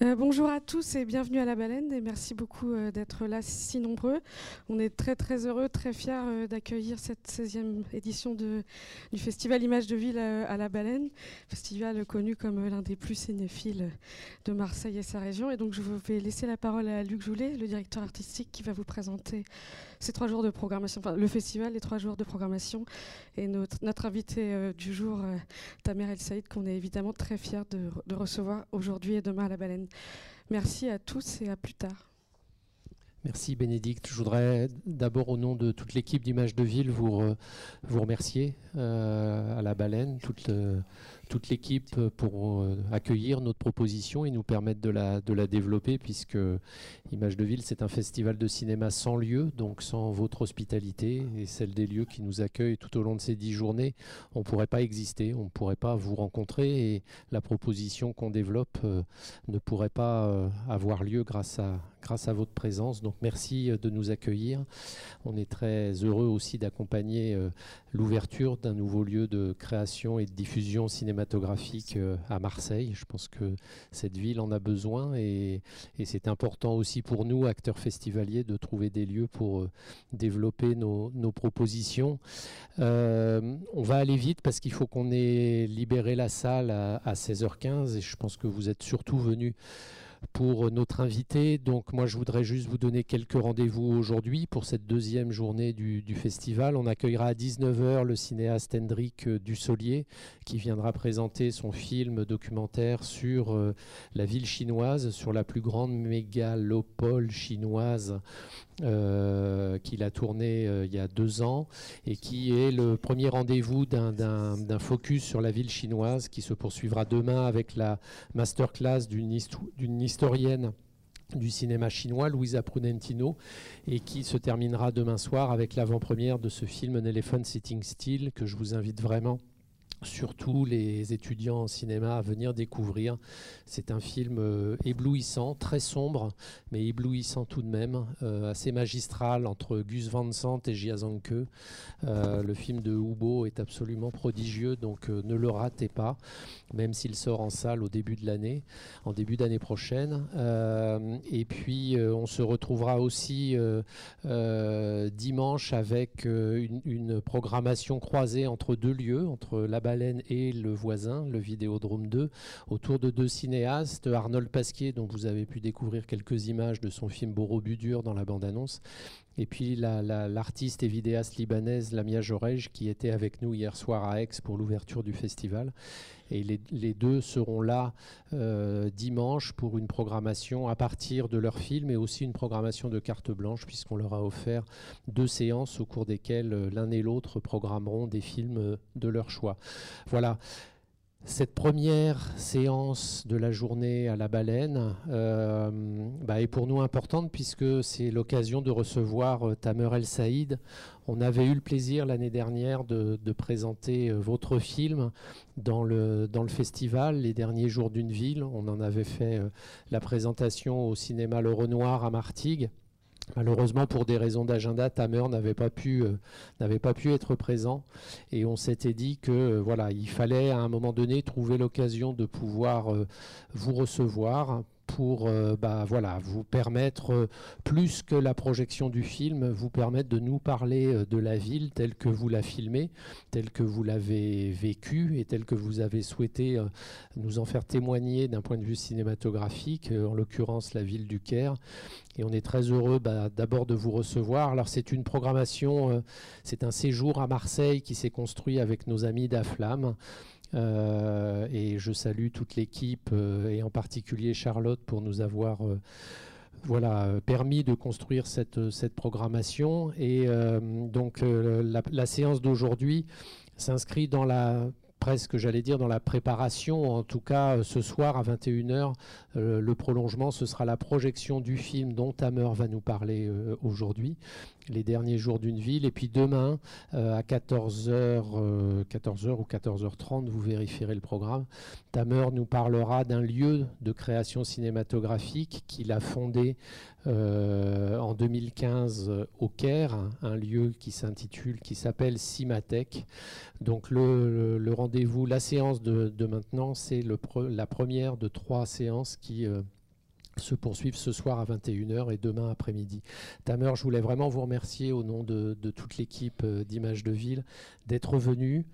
Euh, bonjour à tous et bienvenue à la baleine et merci beaucoup euh, d'être là si nombreux. On est très très heureux, très fiers euh, d'accueillir cette 16e édition du festival Images de Ville à, la baleine, festival connu comme l'un des plus cinéphiles de Marseille et sa région. Et donc je vais laisser la parole à Luc Joulet, le directeur artistique qui va vous présenter ces trois jours de programmation, enfin le festival, les trois jours de programmation et notre, notre invité du jour, Tamer El Saïd, qu'on est évidemment très fiers de recevoir aujourd'hui et demain à la baleine. Merci à tous et à plus tard. Merci Bénédicte. Je voudrais d'abord au nom de toute l'équipe d'Images de Ville vous, remercier euh, à la baleine, toute, toute l'équipe pour euh, accueillir notre proposition et nous permettre de la, de la développer puisque Images de Ville c'est un festival de cinéma sans lieu, donc sans votre hospitalité et celle des lieux qui nous accueillent tout au long de ces dix journées, on ne pourrait pas exister, on ne pourrait pas vous rencontrer et la proposition qu'on développe euh, ne pourrait pas avoir lieu grâce à, grâce à votre présence. Donc merci de nous accueillir. On est très heureux aussi d'accompagner l'ouverture d'un nouveau lieu de création et de diffusion cinématographique euh, à Marseille. Je pense que cette ville en a besoin et, c'est important aussi pour nous, acteurs festivaliers, de trouver des lieux pour euh, développer nos, propositions. Euh, on va aller vite parce qu'il faut qu'on ait libéré la salle à, à 16h15 et je pense que vous êtes surtout venus pour notre invité. Donc moi, je voudrais juste vous donner quelques rendez-vous aujourd'hui pour cette deuxième journée du, festival. On accueillera à 19h le cinéaste Hendrik Dussolier qui viendra présenter son film documentaire sur euh, la ville chinoise, sur la plus grande mégalopole chinoise euh, qu'il a tourné euh, il y a deux ans et qui est le premier rendez-vous d'un focus sur la ville chinoise qui se poursuivra demain avec la masterclass d'une historienne du cinéma chinois, Louisa Prunentino, et qui se terminera demain soir avec l'avant-première de ce film An Elephant Sitting Still, que je vous invite vraiment surtout les étudiants en cinéma à venir découvrir. C'est un film euh, éblouissant, très sombre, mais éblouissant tout de même, euh, assez magistral entre Gus Van Sant et Jia Zhangke. Euh, le film de Hubo est absolument prodigieux, donc ne le ratez pas, même s'il sort en salle au début de l'année, en début d'année prochaine. et puis on se retrouvera aussi dimanche avec une, une, programmation croisée entre deux lieux, entre la et le voisin, le Vidéodrome 2, autour de deux cinéastes, Arnold Pasquier, dont vous avez pu découvrir quelques images de son film Borobudur dans la bande-annonce, et puis l'artiste et vidéaste libanaise Lamia Jorej, qui était avec nous hier soir à Aix pour l'ouverture du festival. Et les, deux seront là euh, dimanche pour une programmation à partir de leur film et aussi une programmation de carte blanche, puisqu'on leur a offert deux séances au cours desquelles euh, l'un et l'autre programmeront des films euh, de leur choix. Voilà. Cette première séance de la journée à la baleine euh, bah, est pour nous importante puisque c'est l'occasion de recevoir euh, Tamer El Saïd. On avait eu le plaisir l'année dernière de, présenter euh, votre film dans le, dans le festival Les derniers jours d'une ville. On en avait fait la présentation au cinéma Le Renoir à Martigues. Malheureusement, pour des raisons d'agenda, Tamer n'avait pas pu euh, n'avait pas pu être présent, et on s'était dit que euh, voilà, il fallait à un moment donné trouver l'occasion de pouvoir euh, vous recevoir pour euh, bah, voilà, vous permettre, euh, plus que la projection du film, vous permettre de nous parler euh, de la ville telle que vous la filmez, telle que vous l'avez vécue et telle que vous avez souhaité nous en faire témoigner d'un point de vue cinématographique, en l'occurrence la ville du Caire. Et on est très heureux bah, d'abord de vous recevoir. Alors c'est une programmation, c'est un séjour à Marseille qui s'est construit avec nos amis d'Aflam. Euh, et je salue toute l'équipe euh, et en particulier Charlotte pour nous avoir euh, voilà, permis de construire cette, cette programmation. Et donc la, la séance d'aujourd'hui s'inscrit dans la presque, j'allais dire, dans la préparation. En tout cas, ce soir à 21h, le prolongement, ce sera la projection du film dont Tamer va nous parler aujourd'hui les derniers jours d'une ville. Et puis demain, euh, à 14h, 14h euh, ou 14h30, vous vérifierez le programme, Tamer nous parlera d'un lieu de création cinématographique qu'il a fondé euh, en 2015 au Caire, un lieu qui s'intitule, qui s'appelle Cimatech. Donc le, rendez-vous, la séance de, maintenant, c'est la première de trois séances qui se poursuivent ce soir à 21h et demain après-midi. Tamer, je voulais vraiment vous remercier au nom de, de toute l'équipe d'Images de Ville d'être venu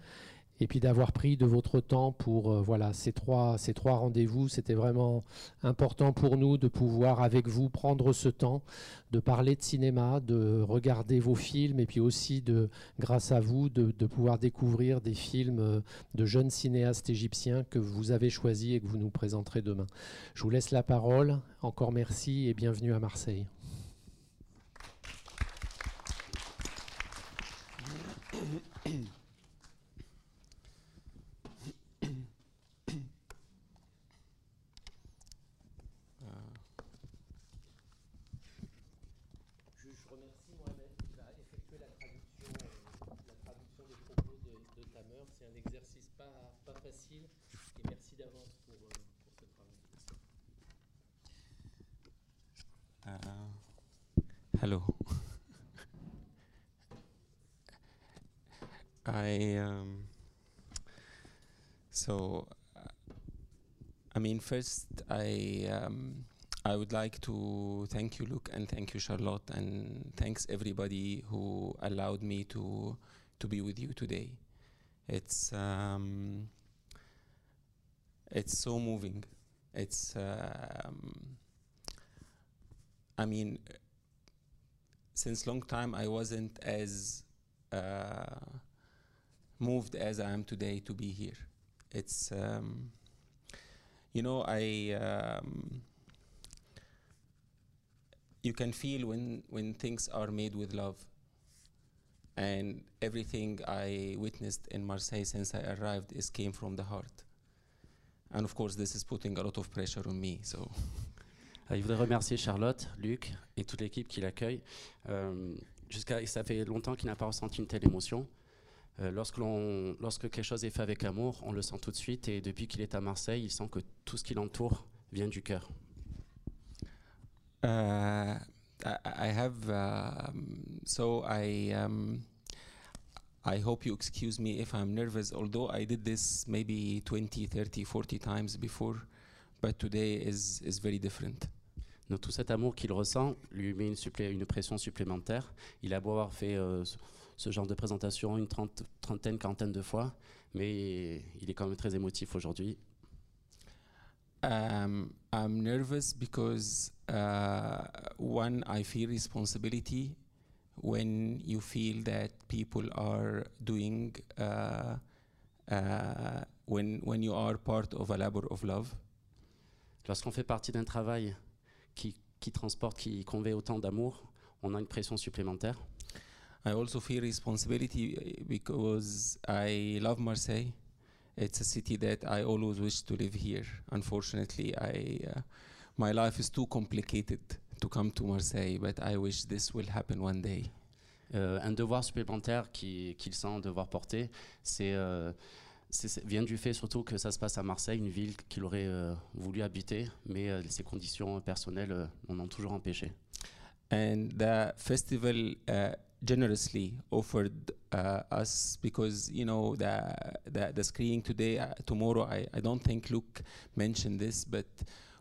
et puis d'avoir pris de votre temps pour euh, voilà ces trois ces trois rendez-vous c'était vraiment important pour nous de pouvoir avec vous prendre ce temps de parler de cinéma de regarder vos films et puis aussi de grâce à vous de, de pouvoir découvrir des films euh, de jeunes cinéastes égyptiens que vous avez choisis et que vous nous présenterez demain. Je vous laisse la parole. Encore merci et bienvenue à Marseille hello. I um, so I mean first I um, I would like to thank you Luke and thank you Charlotte and thanks everybody who allowed me to to be with you today. It's um, it's so moving. It's um, I mean since long time I wasn't as uh, moved as I am today to be here. It's um, you know I um, you can feel when when things are made with love. And everything I witnessed in Marseille since I arrived is came from the heart. And of course, this is putting a lot of pressure on me. So. Euh, il voudrait remercier Charlotte, Luc et toute l'équipe qui l'accueille. Euh, jusqu'à, ça fait longtemps qu'il n'a pas ressenti une telle émotion. Euh, lorsque, lorsque quelque chose est fait avec amour, on le sent tout de suite. Et depuis qu'il est à Marseille, il sent que tout ce qui l'entoure vient du cœur. Uh, I have um, so I um, I hope you excuse me if I'm nervous although I did this maybe 20 30 40 times before but today is is very different Donc tout cet amour qu'il ressent lui met une, une, pression supplémentaire. Il a beau avoir fait euh, ce genre de présentation une trente, trentaine, quarantaine de fois, mais il est quand même très émotif aujourd'hui. Um, I'm nervous because uh, one, I feel responsibility when you feel that people are doing uh, uh, when when you are part of a labor of love. Lorsqu'on fait partie d'un travail qui, qui transporte, qui convey autant d'amour, on a une pression supplémentaire. I also feel responsibility because I love Marseille. It's a city that I always wish to live here. Unfortunately, I, uh, my life is too complicated to come to Marseille, but I wish this will happen one day. Euh, un devoir supplémentaire qu'il qui sent devoir porter, c'est euh, vient du fait surtout que ça se passe à Marseille, une ville qu'il aurait euh, voulu habiter, mais euh, ses conditions personnelles euh, ont toujours empêché. And the festival uh, generously offered uh, us because you know the the, the screening today, uh, tomorrow. I, I don't think Luke mentioned this, but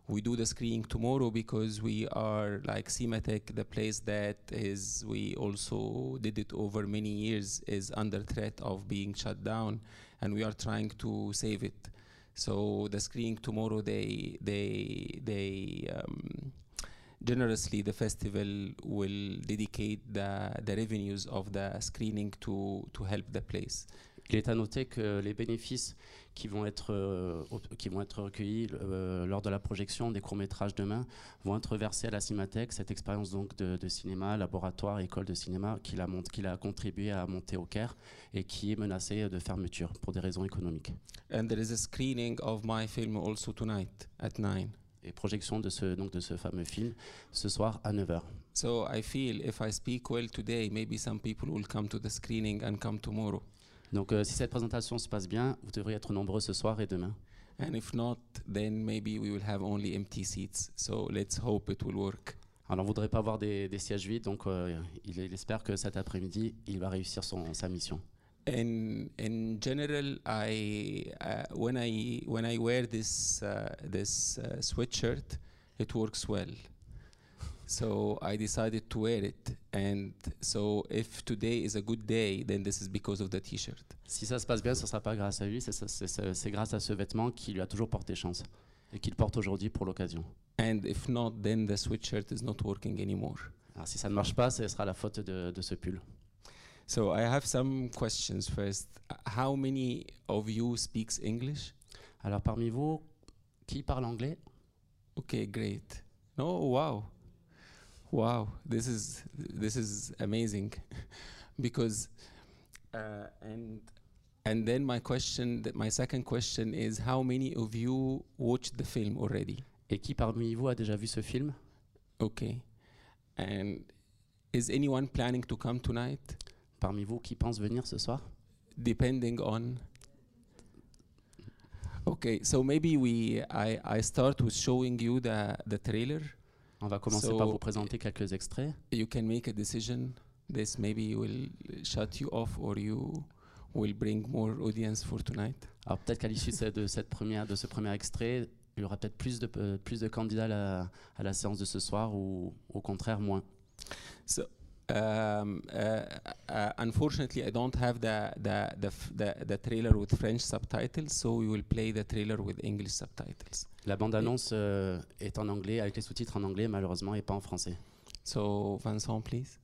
we do the screening tomorrow because we are like Cimatec, the place that is we also did it over many years is under threat of being shut down and we are trying to save it. So the screening tomorrow, they they they um, generously the festival will dedicate the the revenues of the screening to to help the place. Il est à noter que les bénéfices qui vont être, euh, qui vont être recueillis euh, lors de la projection des courts-métrages demain vont être versés à la Cinémathèque, cette expérience donc de, de, cinéma, laboratoire, école de cinéma qu'il a, qu'il a contribué à monter au Caire et qui est menacée de fermeture pour des raisons économiques. And there is a screening of my film also tonight at 9. Et projection de ce, donc de ce fameux film ce soir à 9h. So I feel if I speak well today, maybe some people will come to the screening and come tomorrow. Donc euh, si cette présentation se passe bien, vous devriez être nombreux ce soir et demain. And if not, then maybe we will have only empty seats. So let's hope it will work. Alors on voudrait pas avoir des, des sièges vides, donc euh, il, il, espère que cet après-midi, il va réussir son, sa mission. In in general, I uh, when I when I wear this uh, this uh, sweatshirt, it works well. So I decided to wear it. And so if today is a good day, then this is because of the t-shirt. Si ça se passe bien, ce sera pas grâce à lui, c'est grâce à ce vêtement qui lui a toujours porté chance et qu'il porte aujourd'hui pour l'occasion. And if not, then the sweatshirt is not working anymore. Alors si ça ne marche pas, ce sera la faute de, de ce pull. So I have some questions first. How many of you speaks English? Alors parmi vous, qui parle anglais? Okay, great. No, wow. Wow, this is this is amazing because uh, and and then my question that my second question is how many of you watched the film already? Et qui parmi vous a déjà vu ce film Okay. And is anyone planning to come tonight? Parmi vous qui pense venir ce soir depending on okay so maybe we i i start with showing you the the trailer On va commencer So- par vous présenter quelques extraits. you can make a decision this maybe will shut you off or you will bring more audience for tonight Alors peut-être qu'à l'issue de ce- de, cette première, de ce premier extrait, il y aura peut-être plus de, euh, plus de candidats à la, à la séance de ce soir ou au contraire moins. so um, uh, uh, unfortunately i don't have the the, the the the trailer with french subtitles so we will play the trailer with english subtitles La bande-annonce euh, est en anglais, avec les sous-titres en anglais malheureusement et pas en français. so vincent please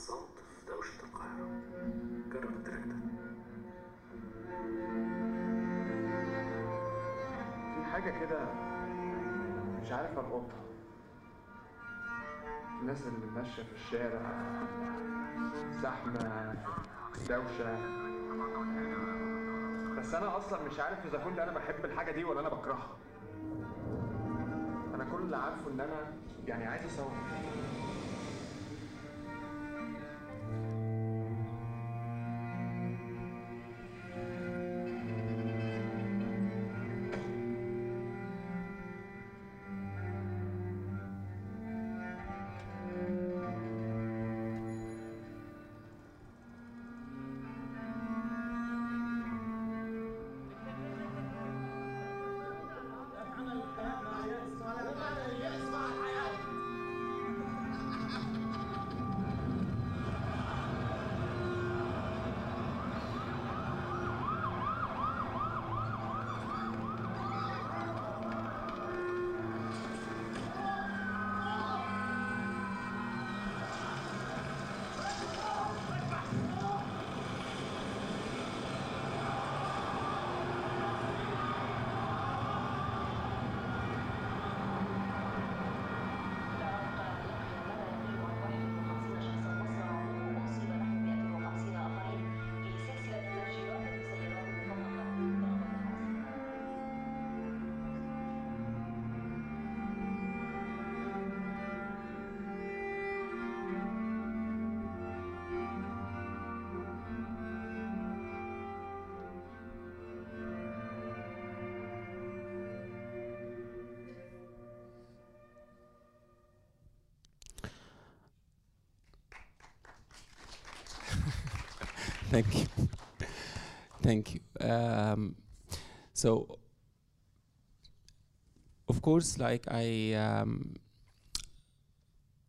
الصوت في دوشة القاهرة. جرب التراك ده. في حاجة كده مش عارف أربطها. الناس اللي ماشية في الشارع زحمة دوشة. بس أنا أصلا مش عارف إذا كنت أنا بحب الحاجة دي ولا أنا بكرهها. أنا كل اللي عارفه إن أنا يعني عايز أصور Thank you. Thank you. Um, so, of course, like I, um,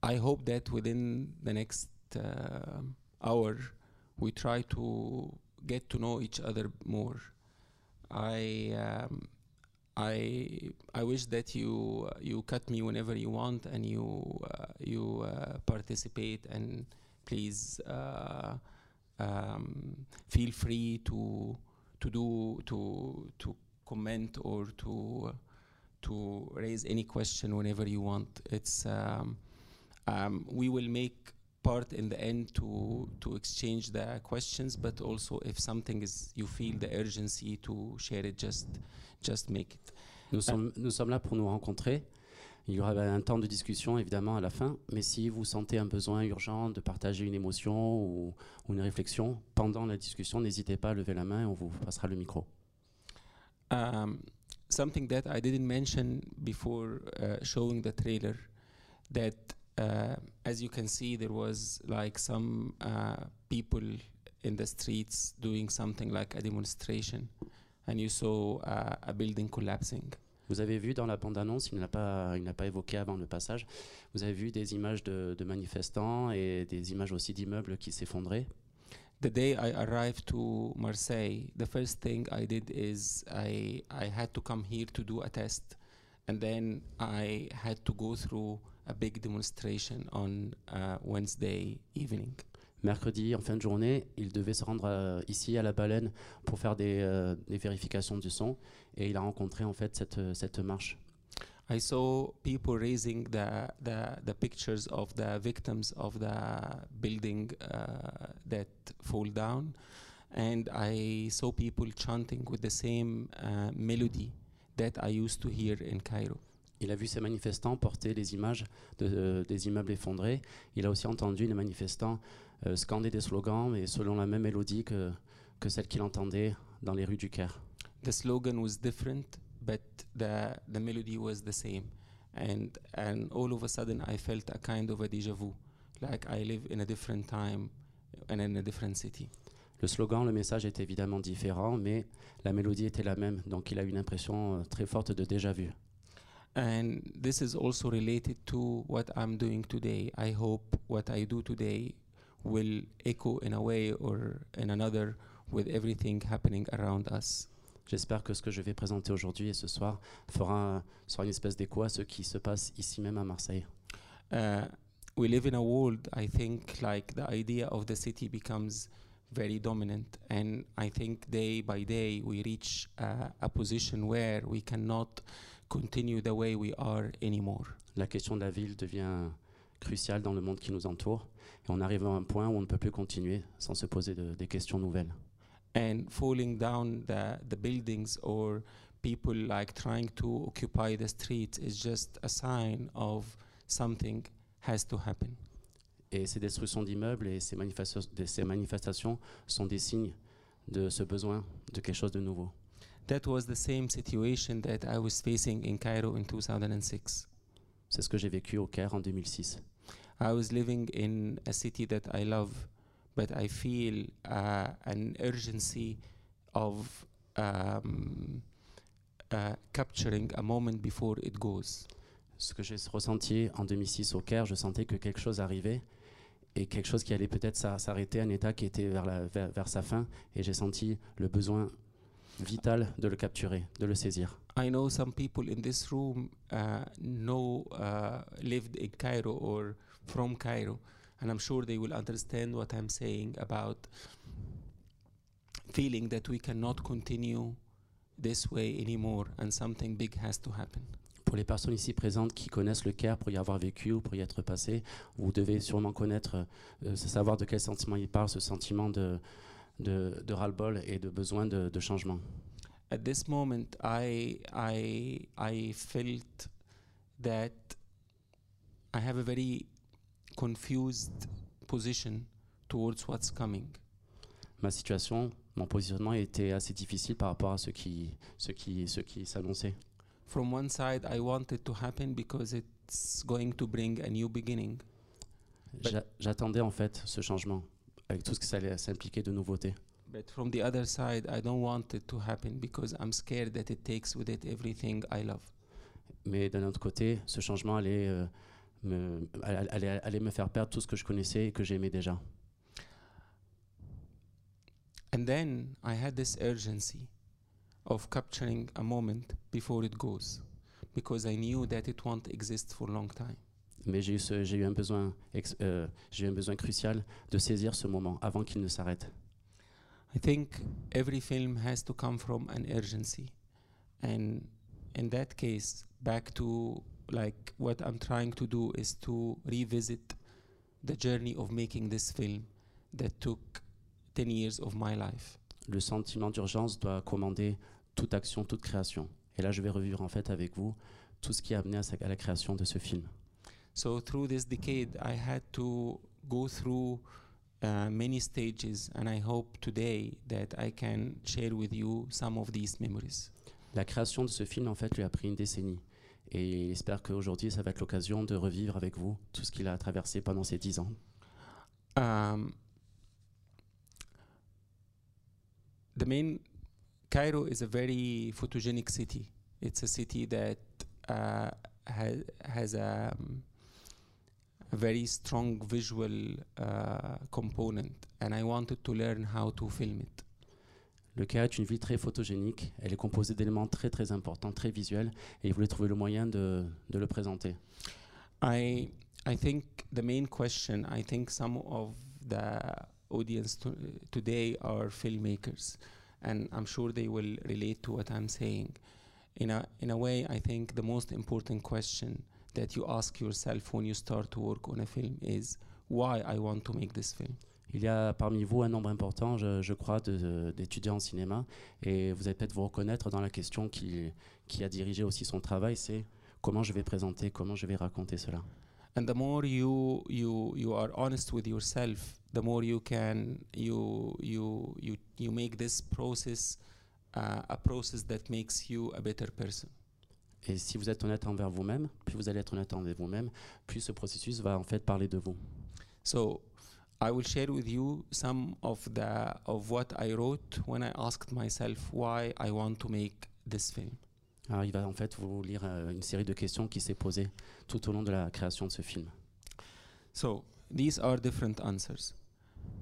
I hope that within the next uh, hour, we try to get to know each other more. I, um, I, I wish that you you cut me whenever you want and you uh, you uh, participate and please. Uh, um, feel free to to do to to comment or to uh, to raise any question whenever you want. It's um, um, we will make part in the end to to exchange the questions, but also if something is you feel the urgency to share it, just just make it. Nous sommes, nous sommes là pour nous rencontrer. Il y aura un temps de discussion évidemment à la fin, mais si vous sentez un besoin urgent de partager une émotion ou, ou une réflexion pendant la discussion, n'hésitez pas à lever la main et on vous passera le micro. Um, something that I didn't mention before uh, showing the trailer that uh, as you can see there was like some uh, people in the streets doing something like a demonstration. And you saw a building collapsing Vous avez vu dans la bande-annonce, il n'a pas, pas évoqué avant le passage, vous avez vu des images de, de manifestants et des images aussi d'immeubles qui s'effondraient? the day I arrived to Marseille, the first thing I did is I I had to come here to do a test, and then I had to go through a big demonstration on uh, Wednesday evening. Mercredi, en fin de journée, il devait se rendre euh, ici à la baleine pour faire des, euh, des vérifications du son et il a rencontré en fait cette, euh, cette marche. I saw people raising the the, the pictures of the victims of the building uh, that fall down, and I saw people chanting with the same uh, melody that I used to hear in Cairo. Il a vu ces manifestants porter les images de, euh, des immeubles effondrés. Il a aussi entendu les manifestants scander des slogans, mais selon la même mélodie que, que celle qu'il entendait dans les rues du Caire. The slogan was different, but the the melody was the same, and and all of a sudden I felt a kind of a déjà vu, like I live in a different time and in a different city. Le slogan, le message était évidemment différent, mais la mélodie était la même. Donc il a eu une impression euh, très forte de déjà vu. And this is also related to what I'm doing today. I hope what I do today will echo in a way or in another with everything happening around us. J'espère que ce que je vais présenter aujourd'hui et ce soir fera, sera une espèce d'écho à ce qui se passe ici même à Marseille. Uh, we live in a world, I think, like the idea of the city becomes very dominant. And I think day by day we reach uh, a position where we cannot continue the way we are anymore. La question de la ville devient cruciale dans le monde qui nous entoure et on arrive à un point où on ne peut plus continuer sans se poser de- des questions nouvelles. and falling down the, the buildings or people like trying to occupy the streets is just a sign of something has to happen. Et ces destructions d'immeubles et ces, manifesta- ces manifestations sont des signes de ce besoin de quelque chose de nouveau. That was the same situation that I was facing in Cairo in 2006. C'est ce que j'ai vécu au Caire en 2006. I was living in a city that I love, but I feel uh, an urgency of um, uh, capturing a moment before it goes. Ce que j'ai ressenti en 2006 au Caire, je sentais que quelque chose arrivait et quelque chose qui allait peut-être s'a- s'arrêter, un état qui était vers, la- vers- vers sa fin, et j'ai senti le besoin vital de le capturer, de le saisir. I know some people in this room uh, know uh, lived in Cairo or from Cairo, and I'm sure they will understand what I'm saying about feeling that we cannot continue this way anymore, and something big has to happen. Pour les personnes ici présentes qui connaissent le Caire pour y avoir vécu ou pour y être passé, vous devez sûrement connaître, euh, savoir de quel sentiment il parle, ce sentiment de, de, de ras-le-bol et de besoin de, de changement. At this moment, I I I felt that I have a very confused position towards what's coming. Ma situation, mon positionnement était assez difficile par rapport à ce qui, ce qui, ce qui s'annonçait. From one side, I want it to happen because it's going to bring a new beginning. J'a- J'attendais en fait ce changement, avec tout ce que ça allait s'impliquer de nouveautés. But from the other side, I don't want it to happen because I'm scared that it takes with it everything I love. Mais d'un autre côté, ce changement allait, euh, me, allait, allait- allait me faire perdre tout ce que je connaissais et que j'aimais déjà. And then I had this urgency of capturing a moment before it goes because I knew that it won't exist for a long time. Mais j'ai eu, ce- j'ai eu, un besoin ex- euh, j'ai eu un besoin crucial de saisir ce moment avant qu'il ne s'arrête. I think every film has to come from an urgency. And in that case, back to like what I'm trying to do is to revisit the journey of making this film that took 10 years of my life. Le sentiment d'urgence doit commander toute action, toute création. Et là, je vais revivre en fait avec vous tout ce qui a amené à, sa- à la création de ce film. So through this decade, I had to go through uh, many stages, and I hope today that I can share with you some of these memories. La création de ce film, en fait, lui a pris une décennie. Et il espère qu'aujourd'hui, ça va être l'occasion de revivre avec vous tout ce qu'il a traversé pendant ces dix ans. Um, the main Cairo is a very photogenic city. It's a city that uh, ha- has a, um, a very strong visual uh, component, and I wanted to learn how to film it. Le Caire est une ville très photogénique. Elle est composée d'éléments très très importants, très visuels. Et il voulait trouver le moyen de, le présenter. I I think the main question. I think some of the audience to, today are filmmakers, and I'm sure they will relate to what I'm saying. In a in a way, I think the most important question that you ask yourself when you start to work on a film is why I want to make this film? Il y a parmi vous un nombre important, je, je crois, d'étudiants en cinéma. Et vous allez peut-être vous reconnaître dans la question qui, qui a dirigé aussi son travail, c'est comment je vais présenter, comment je vais raconter cela. And the more you you you are honest with yourself, the more you can you you you you make this process uh, a process that makes you a better person. Et si vous êtes honnête envers vous-même, plus vous allez être honnête envers vous-même, plus ce processus va en fait parler de vous. So I will share with you some of the of what I wrote when I asked myself why I want to make this film. Alors il va en fait vous lire euh, une série de questions qui s'est posées tout au long de la création de ce film. So these are different answers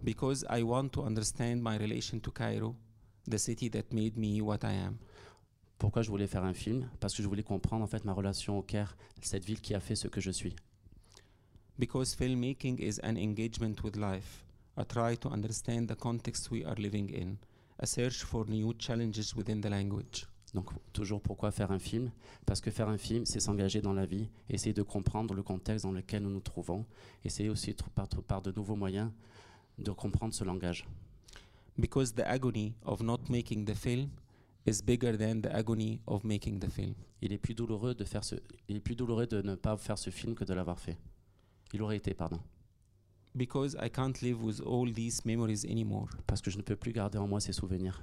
because I want to understand my relation to Cairo, the city that made me what I am. Pourquoi je voulais faire un film? Parce que je voulais comprendre en fait ma relation au Caire, cette ville qui a fait ce que je suis. Because filmmaking is an engagement with life, a try to understand the context we are living in, a search for new challenges within the language. Donc toujours pourquoi faire un film? Parce que faire un film, c'est s'engager dans la vie, essayer de comprendre le contexte dans lequel nous nous trouvons, essayer aussi par, par de nouveaux moyens de comprendre ce langage. Because the agony of not making the film is bigger than the agony of making the film. Il est plus douloureux de faire ce, il est plus douloureux de ne pas faire ce film que de l'avoir fait. Il aurait été, pardon, Because I can't live with all these memories anymore. parce que je ne peux plus garder en moi ces souvenirs.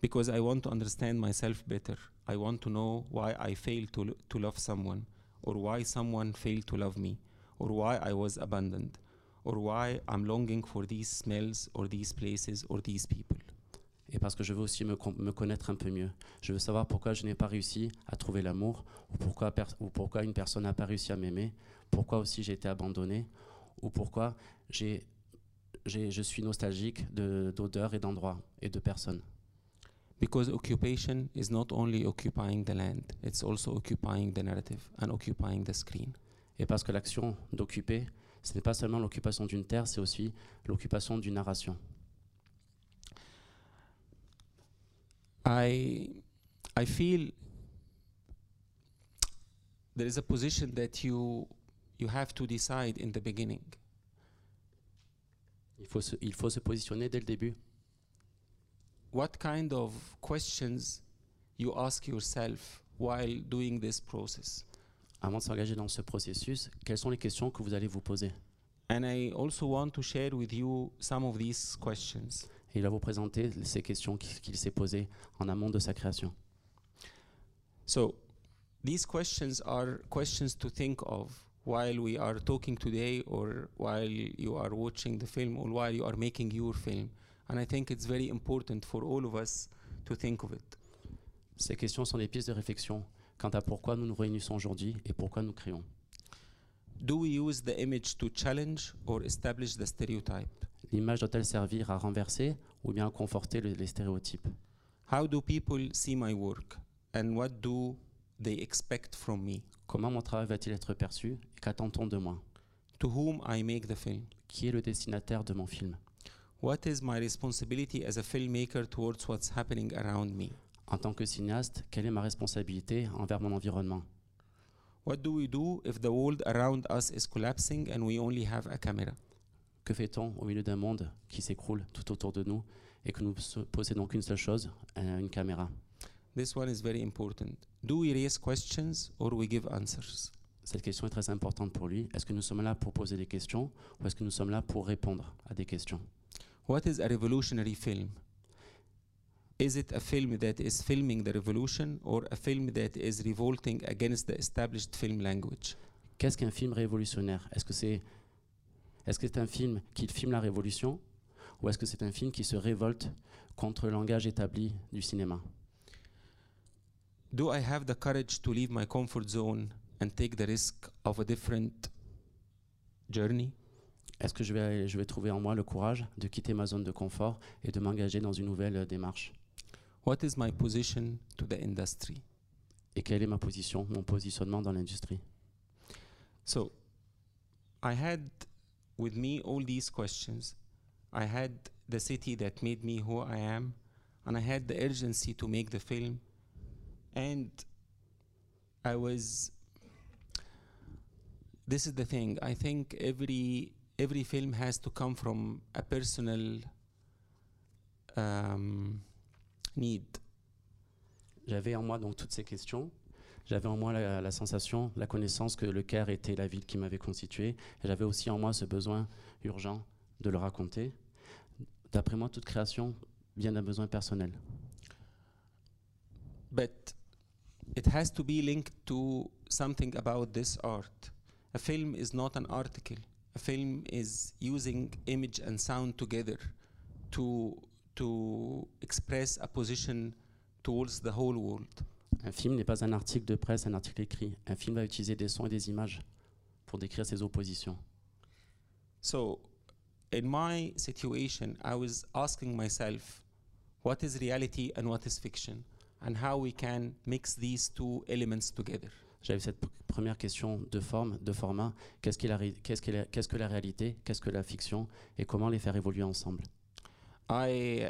Because I want to understand myself better. I want to know why I failed to, to love someone, or why someone failed to love me, or why I was abandoned, or why I'm longing for these smells, or these places, or these people. Et parce que je veux aussi me, connaître un peu mieux. Je veux savoir pourquoi je n'ai pas réussi à trouver l'amour, ou pourquoi, pers- ou pourquoi une personne n'a pas réussi à m'aimer, pourquoi aussi j'ai été abandonné, ou pourquoi j'ai, je suis nostalgique de- d'odeurs et d'endroits et de personnes. Because occupation is not only occupying the land, it's also occupying the narrative and occupying the screen. Et parce que l'action d'occuper, ce n'est pas seulement l'occupation d'une terre, c'est aussi l'occupation d'une narration. I I feel there is a position that you you have to decide in the beginning. Il faut se, il faut se positionner dès le début. What kind of questions you ask yourself while doing this process? Avant de s'engager dans ce processus, quelles sont les questions que vous allez vous poser And I also want to share with you some of these questions. Il va vous présenter ces questions qu'il qu'il s'est posées en amont de sa création. So, these questions are questions to think of while we are talking today, or while you are watching the film, or while you are making your film. And I think it's very important for all of us to think of it. Ces questions sont des pistes de réflexion quant à pourquoi nous nous réunissons aujourd'hui et pourquoi nous créons. Do we use the image to challenge or establish the stereotype? L'image doit-elle servir à renverser ou bien à conforter le- les stéréotypes? How do people see my work? And what do they expect from me? Comment mon travail va-t-il être perçu et qu'attend-on de moi? To whom I make the film? Qui est le destinataire de mon film? What is my responsibility as a filmmaker towards what's happening around me? En tant que cinéaste, quelle est ma responsabilité envers mon environnement? What do we do if the world around us is collapsing and we only have a camera? Que fait-on au milieu d'un monde qui s'écroule tout autour de nous et que nous possédons qu'une seule chose, euh, une caméra? This one is very important. do we raise questions or we give answers? Cette question est très importante pour lui. Est-ce que nous sommes là pour poser des questions ou est-ce que nous sommes là pour répondre à des questions? What is a revolutionary film? Is it a film that is filming the revolution or a film that is revolting against the established film language? Qu'est-ce qu'un film révolutionnaire? Est-ce que c'est est-ce que c'est un film qui filme la révolution ou est-ce que c'est un film qui se révolte contre le langage établi du cinéma? Do I have the courage to leave my comfort zone and take the risk of a different journey? Est-ce que je vais, je vais trouver en moi le courage de quitter ma zone de confort et de m'engager dans une nouvelle euh, démarche? What is my position to the industry? Et quelle est ma position, mon positionnement dans l'industrie? So, I had with me all these questions. I had the city that made me who I am, and I had the urgency to make the film. And I was. This is the thing. I think every every film has to come from a personal um, need. J'avais en moi donc toutes ces questions. J'avais en moi la, la sensation, la connaissance que le Caire était la ville qui m'avait constitué. J'avais aussi en moi ce besoin urgent de le raconter. D'après moi, toute création vient d'un besoin personnel. but it has to be linked to something about this art. A film is not an article. A film is using image and sound together to to express a position towards the whole world. Un film n'est pas un article de presse, un article écrit. Un film va utiliser des sons et des images pour décrire ses oppositions. So, in my situation, I was asking myself, what is reality and what is fiction, and how we can mix these two elements together? J'avais cette pr- première question de forme, de format. Qu'est-ce qu'est la- qu'est-ce que la réalité? Qu'est-ce que la fiction? Et comment les faire évoluer ensemble? I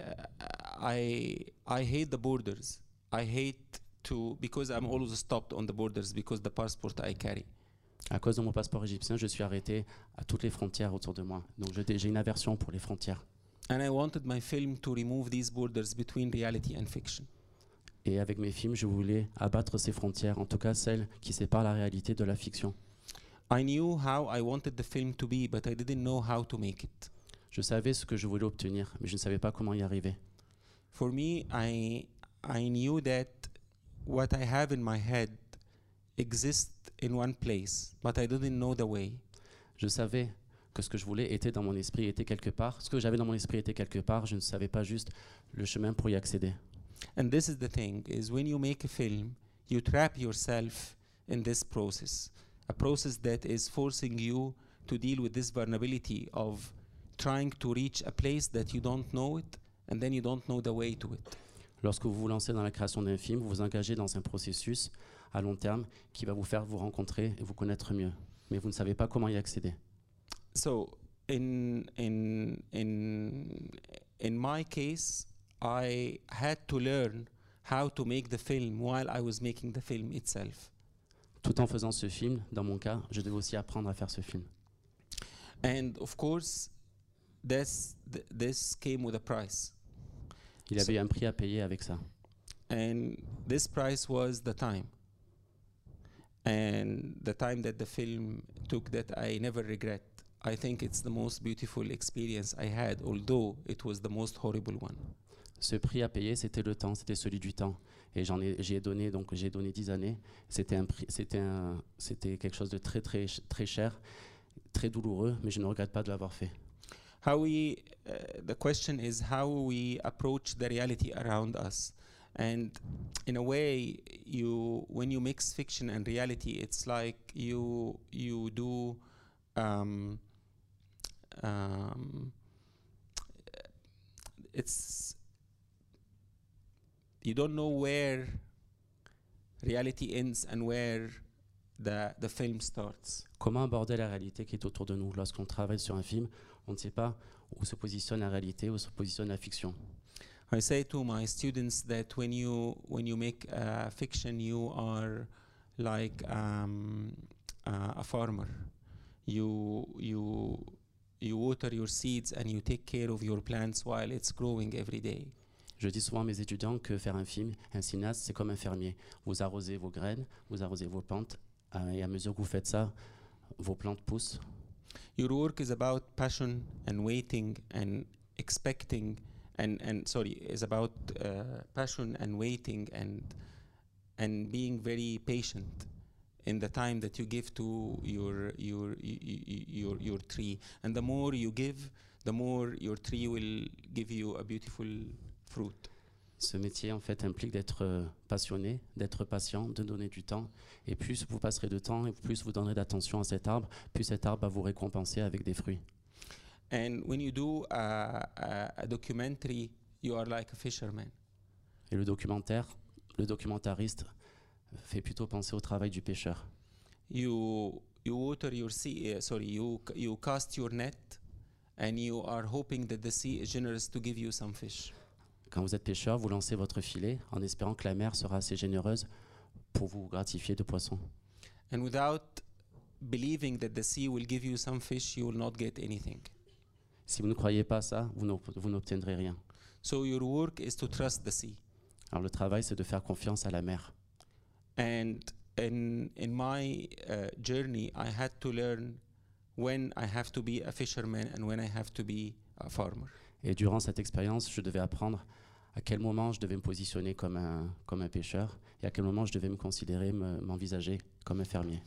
I I hate the borders. I hate to because I'm always stopped on the borders because the passport I carry. À cause de mon passeport égyptien, je suis arrêté à toutes les frontières autour de moi. Donc j'ai une aversion pour les frontières. And I wanted my film to remove these borders between reality and fiction. Et avec mes films, je voulais abattre ces frontières, en tout cas celles qui séparent la réalité de la fiction. I knew how I wanted the film to be, but I didn't know how to make it. Je savais ce que je voulais obtenir, mais je ne savais pas comment y arriver. For me, I I knew that what I have in my head exists in one place, but I didn't know the way. Je savais que ce que je voulais était dans mon esprit, était quelque part. Ce que j'avais dans mon esprit était quelque part. Je ne savais pas juste le chemin pour y accéder. And this is the thing is when you make a film, you trap yourself in this process. A process that is forcing you to deal with this vulnerability of trying to reach a place that you don't know it and then you don't know the way to it. Lorsque vous vous lancez dans la création d'un film, vous vous engagez dans un processus à long terme qui va vous faire vous rencontrer et vous connaître mieux. Mais vous ne savez pas comment y accéder. So in in in in my case, I had to learn how to make the film while I was making the film itself. Tout en faisant ce film, dans mon cas, je devais aussi apprendre à faire ce film. And of course, this th- this came with a price. Il y avait un prix à payer avec ça. and this price was the time and the time that the film took that i never regret i think it's the most beautiful experience i had although it was the most horrible one Ce prix à payer, c'était le temps, c'était celui du temps. Et j'en ai, donné, donc j'ai donné 10 années. C'était un prix, c'était un, c'était quelque chose de très très très cher, très douloureux, mais je ne regrette pas de l'avoir fait. How we uh, the question is how we approach the reality around us. And in a way you when you mix fiction and reality it's like you you do um, um, it's you don't know where reality ends and where the the film starts. Comment aborder la réalité qui est autour de nous Lorsqu'on travaille sur un film, on ne sait pas où se positionne la réalité, où se positionne la fiction. I say to my students that when you when you make uh, fiction, you are like um, uh, a farmer. You you you water your seeds and you take care of your plants while it's growing every day. Je dis souvent à mes étudiants que faire un film, un cinéaste, c'est comme un fermier. Vous arrosez vos graines, vous arrosez vos plantes, euh, et à mesure que vous faites ça, vos plantes poussent. Your work is about passion and waiting and expecting and and sorry is about uh, passion and waiting and and being very patient in the time that you give to your your your your tree. And the more you give the more your tree will give you a beautiful fruit Ce métier, en fait, implique d'être euh, passionné, d'être patient, de donner du temps. Et plus vous passerez de temps et plus vous donnerez d'attention à cet arbre, plus cet arbre va vous récompenser avec des fruits. and when you do a, a, a documentary you are like a fisherman Et le documentaire, le documentariste fait plutôt penser au travail du pêcheur. you you water your sea uh, sorry you you cast your net and you are hoping that the sea is generous to give you some fish Quand vous êtes pêcheur, vous lancez votre filet en espérant que la mer sera assez généreuse pour vous gratifier de poissons. and without believing that the sea will give you some fish you will not get anything Si vous ne croyez pas ça, vous n'ob- vous n'obtiendrez rien. so your work is to trust the sea Alors le travail, c'est de faire confiance à la mer. and in in my uh, journey i had to learn when i have to be a fisherman and when i have to be a farmer Et durant cette expérience, je devais apprendre à quel moment je devais me positionner comme un, comme un pêcheur et à quel moment je devais me considérer, me- m'envisager comme un fermier.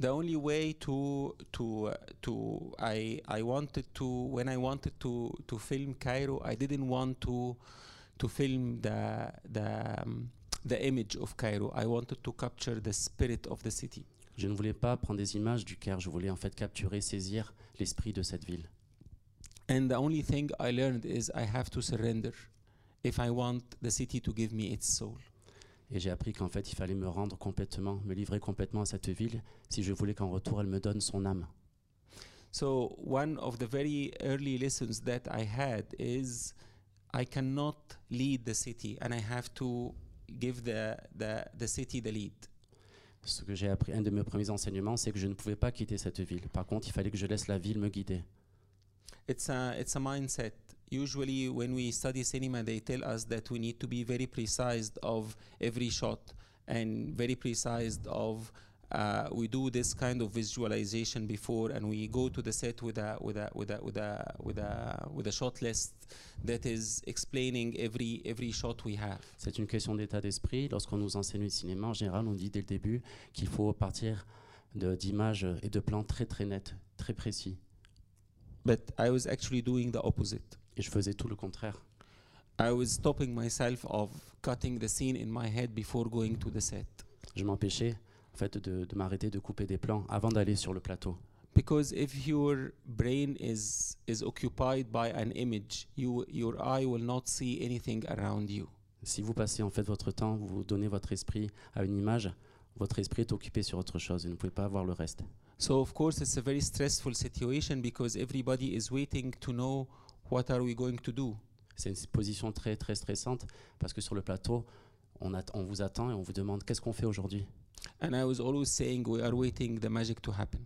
the only way to to uh, to I I wanted to when I wanted to to film Cairo I didn't want to to film the the um, the image of Cairo I wanted to capture the spirit of the city Je ne voulais pas prendre des images du Caire, je voulais en fait capturer, saisir l'esprit de cette ville. and the only thing I learned is I have to surrender if I want the city to give me its soul Et j'ai appris qu'en fait, il fallait me rendre complètement, me livrer complètement à cette ville si je voulais qu'en retour, elle me donne son âme. So one of the very early lessons that I had is I cannot lead the city and I have to give the, the, the city the lead. Ce que j'ai appris, un de mes premiers enseignements, c'est que je ne pouvais pas quitter cette ville. Par contre, il fallait que je laisse la ville me guider. It's a, it's a mindset. Usually when we study cinema, they tell us that we need to be very precise of every shot and very precise of uh, we do this kind of visualization before and we go to the set with a with a with a with a with a with a shot list that is explaining every every shot we have. C'est une question d'état d'esprit. Lorsqu'on nous enseigne le cinéma, en général, on dit dès le début qu'il faut partir d'images et de plans très très nets, très précis. But I was actually doing the opposite. Et je faisais tout le contraire. I was stopping myself of cutting the scene in my head before going to the set. Je m'empêchais en fait de, de m'arrêter de couper des plans avant d'aller sur le plateau. Because if your brain is is occupied by an image, you your eye will not see anything around you. Si vous passez en fait votre temps, vous donnez votre esprit à une image, votre esprit est occupé sur autre chose et vous ne pouvez pas voir le reste. So of course it's a very stressful situation because everybody is waiting to know what are we going to do. C'est une position très très stressante parce que sur le plateau, on, vous attend et on vous demande qu'est-ce qu'on fait aujourd'hui. And I was always saying we are waiting the magic to happen.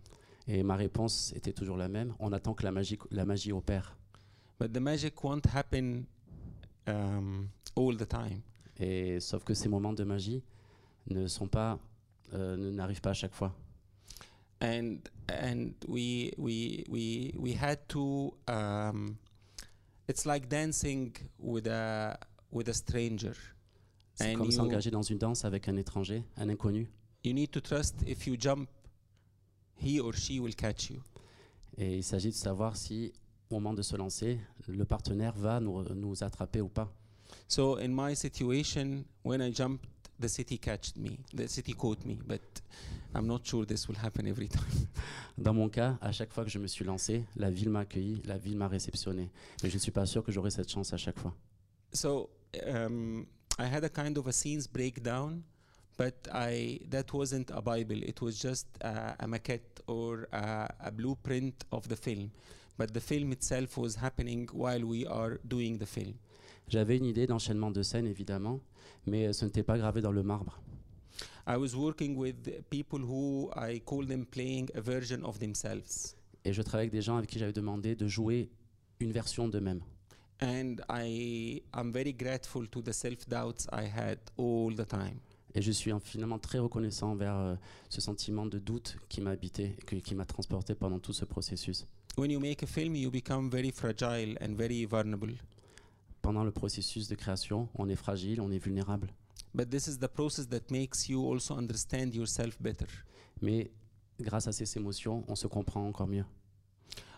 Et ma réponse était toujours la même, on attend que la magie, la magie opère. But the magic won't happen um, all the time. Et sauf que ces moments de magie ne sont pas, euh, n'arrivent pas à chaque fois. And and we we we we had to um, it's like dancing with a with a stranger C'est comme s'engager dans une danse avec un étranger, un inconnu. you need to trust if you jump he or she will catch you Et il s'agit de savoir si, au moment de se lancer, le partenaire va nous, nous attraper ou pas. so in my situation when i jumped the city catched me the city caught me but i'm not sure this will happen every time Dans mon cas, à chaque fois que je me suis lancé, la ville m'a accueilli, la ville m'a réceptionné. Mais je ne suis pas sûr que j'aurai cette chance à chaque fois. so um, I had a kind of a scenes breakdown, but I that wasn't a Bible. It was just a, a maquette or a, a blueprint of the film. But the film itself was happening while we are doing the film. J'avais une idée d'enchaînement de scènes, évidemment, mais ce n'était pas gravé dans le marbre. I was working with people who I call them playing a version of themselves. Et je travaillais avec des gens avec qui j'avais demandé de jouer une version d'eux-mêmes. And I, I'm very grateful to the self-doubts I had all the time. Et je suis finalement très reconnaissant envers euh, ce sentiment de doute qui m'a habité, qui m'a transporté pendant tout ce processus. When you make a film, you become very fragile and very vulnerable. Pendant le processus de création, on est fragile, on est vulnérable. But this is the process that makes you also understand yourself better. Mais grâce à ces émotions, on se comprend encore mieux.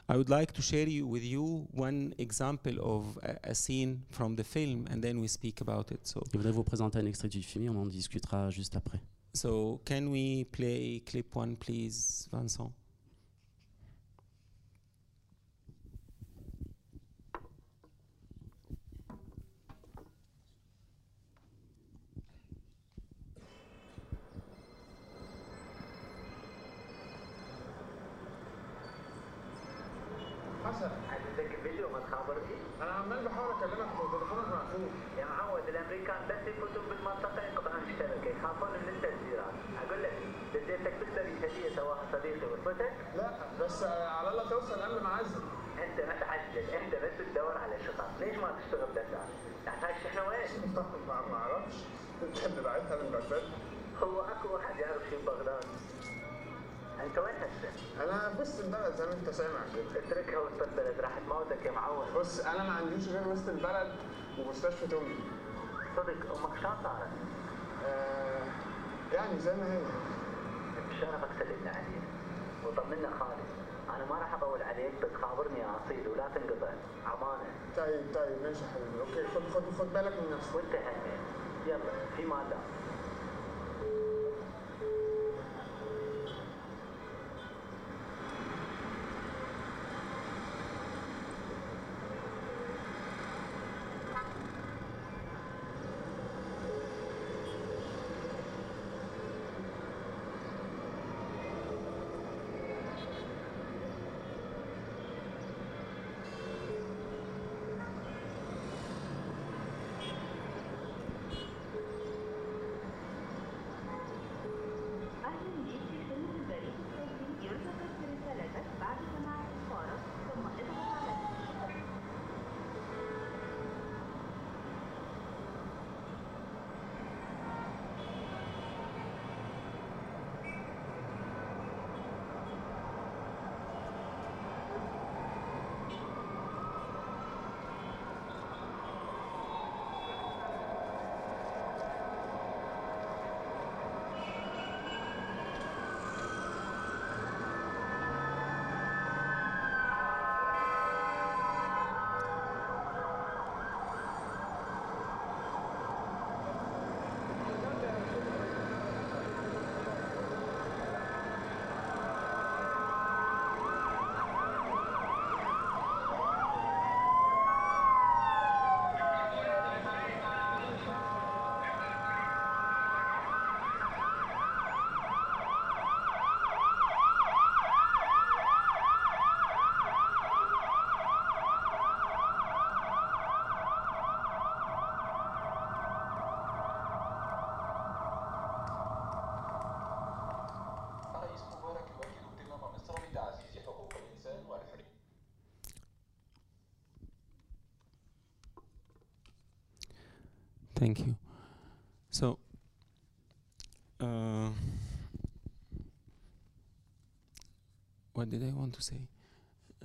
I would like to share you, with you one example of a, a scene from the film, and then we speak about it. So, Je voudrais vous présenter un extrait du film et on en discutera juste après. so can we play clip one, please, Vincent? حسن عندك فيديو ما تخابرني؟ أنا عمال بحاول أكلمك وتليفونك مقفول يا معود الأمريكان بس يفوتون بالمنطقة ينقطعون الشبكة. يخافون من التسجيلات أقول لك بديتك تشتري هديه سواها صديقي وصلتك؟ لا بس على الله توصل قبل ما اعزل أنت ما تعجل أنت بس تدور على شخص ليش ما تشتغل دلال؟ تحتاج شحنه وين؟ ما ما أعرفش. انت اللي بعتها من بغداد هو أكو واحد يعرف شيء ببغداد انت وين هسه؟ أنا وسط البلد زي ما انت سامع كده. اتركها وسط البلد راح تموتك يا معود. بص أنا ما عنديش غير وسط البلد ومستشفى امي. صدق أمك صارت؟ آه يعني زي ما هي. بشرفك سلمنا عليه وطمنا خالد أنا ما راح أطول عليك بس خابرني يا اصيل ولا تنقطع. امانه طيب طيب ماشي حبيبي. أوكي خد خد خد بالك من نفسك. وانت همين يلا في ما Thank you. So, uh, what did I want to say?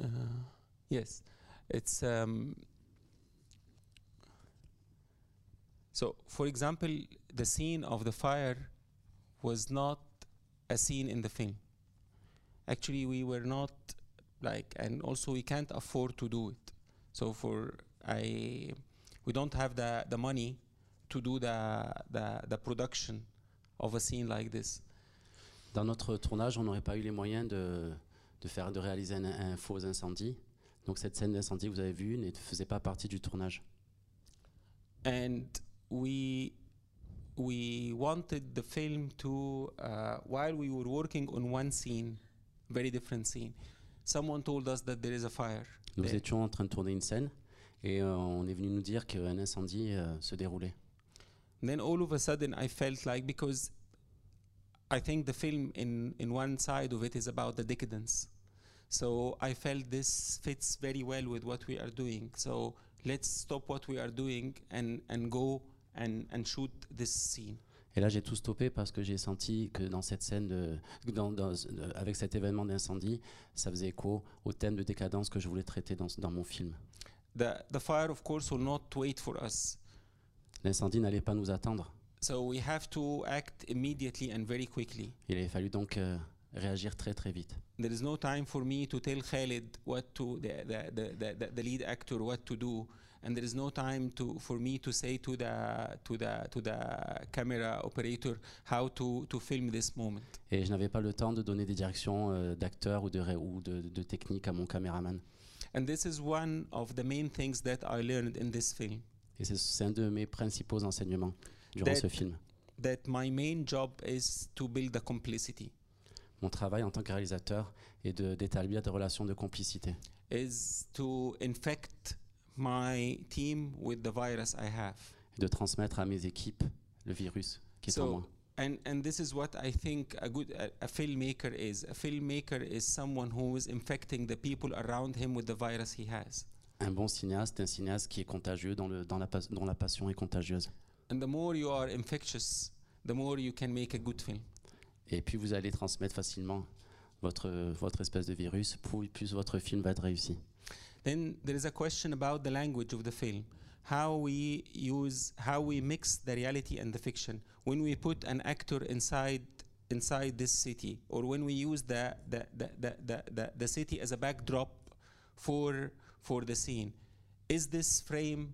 Uh, yes, it's um, so. For example, the scene of the fire was not a scene in the film. Actually, we were not like, and also we can't afford to do it. So for I, we don't have the the money to do the, the, the production of a scene like this. Dans notre tournage, on n'aurait pas eu les moyens de, de faire, de réaliser un, un faux incendie. Donc cette scène d'incendie que vous avez vue ne faisait pas partie du tournage. And we, we wanted the film to, uh, while we were working on one scene, very different scene, someone told us that there is a fire. Nous there. étions en train de tourner une scène et euh, on est venu nous dire qu'un incendie euh, se déroulait. Then all of a sudden I felt like because I think the film in in one side of it is about the decadence. So I felt this fits very well with what we are doing. So let's stop what we are doing and, and go and, and shoot this scene. Et là, j'ai tout stoppé parce que j'ai senti que dans cette scène, de, dans- dans- euh, avec cet événement d'incendie, ça faisait écho au thème de décadence que je voulais traiter dans, dans mon film. The, the fire, of course, will not wait for us. L'incendie n'allait pas nous attendre. So we have to act immediately and very quickly. Il avait fallu donc euh, réagir très très vite. There is no time for me to tell Khalid what to the, the, the, the, the, the lead actor what to do, and there is no time to for me to say to the to the to the camera operator how to to film this moment. Et je n'avais pas le temps de donner des directions euh, d'acteurs ou, de, ré- ou de, de technique à mon caméraman. And this is one of the main things that I learned in this film. Et c'est- un de mes principaux enseignements durant That- ce film. That my main job is to build a complicity, Mon travail en tant que réalisateur est de- d'établir des relations de complicité, is to infect my team with the virus I have. et de transmettre à mes équipes le virus qui est en So, moi. and and this is what I think a good a, a filmmaker is. A filmmaker is someone who is infecting the people around him with the virus he has. Un bon cinéaste, un cinéaste qui est contagieux, dont, le, dans la, dont la passion est contagieuse. And the more you are infectious, the more you can make a good film. Et puis vous allez transmettre facilement votre, votre espèce de virus, plus, plus votre film va être réussi. Then there is a question about the language of the film. How we use how we mix the reality and the fiction. When we put an actor inside inside this city or when we use the the, the, the, the, the, the city as a backdrop for for the scene. Is this frame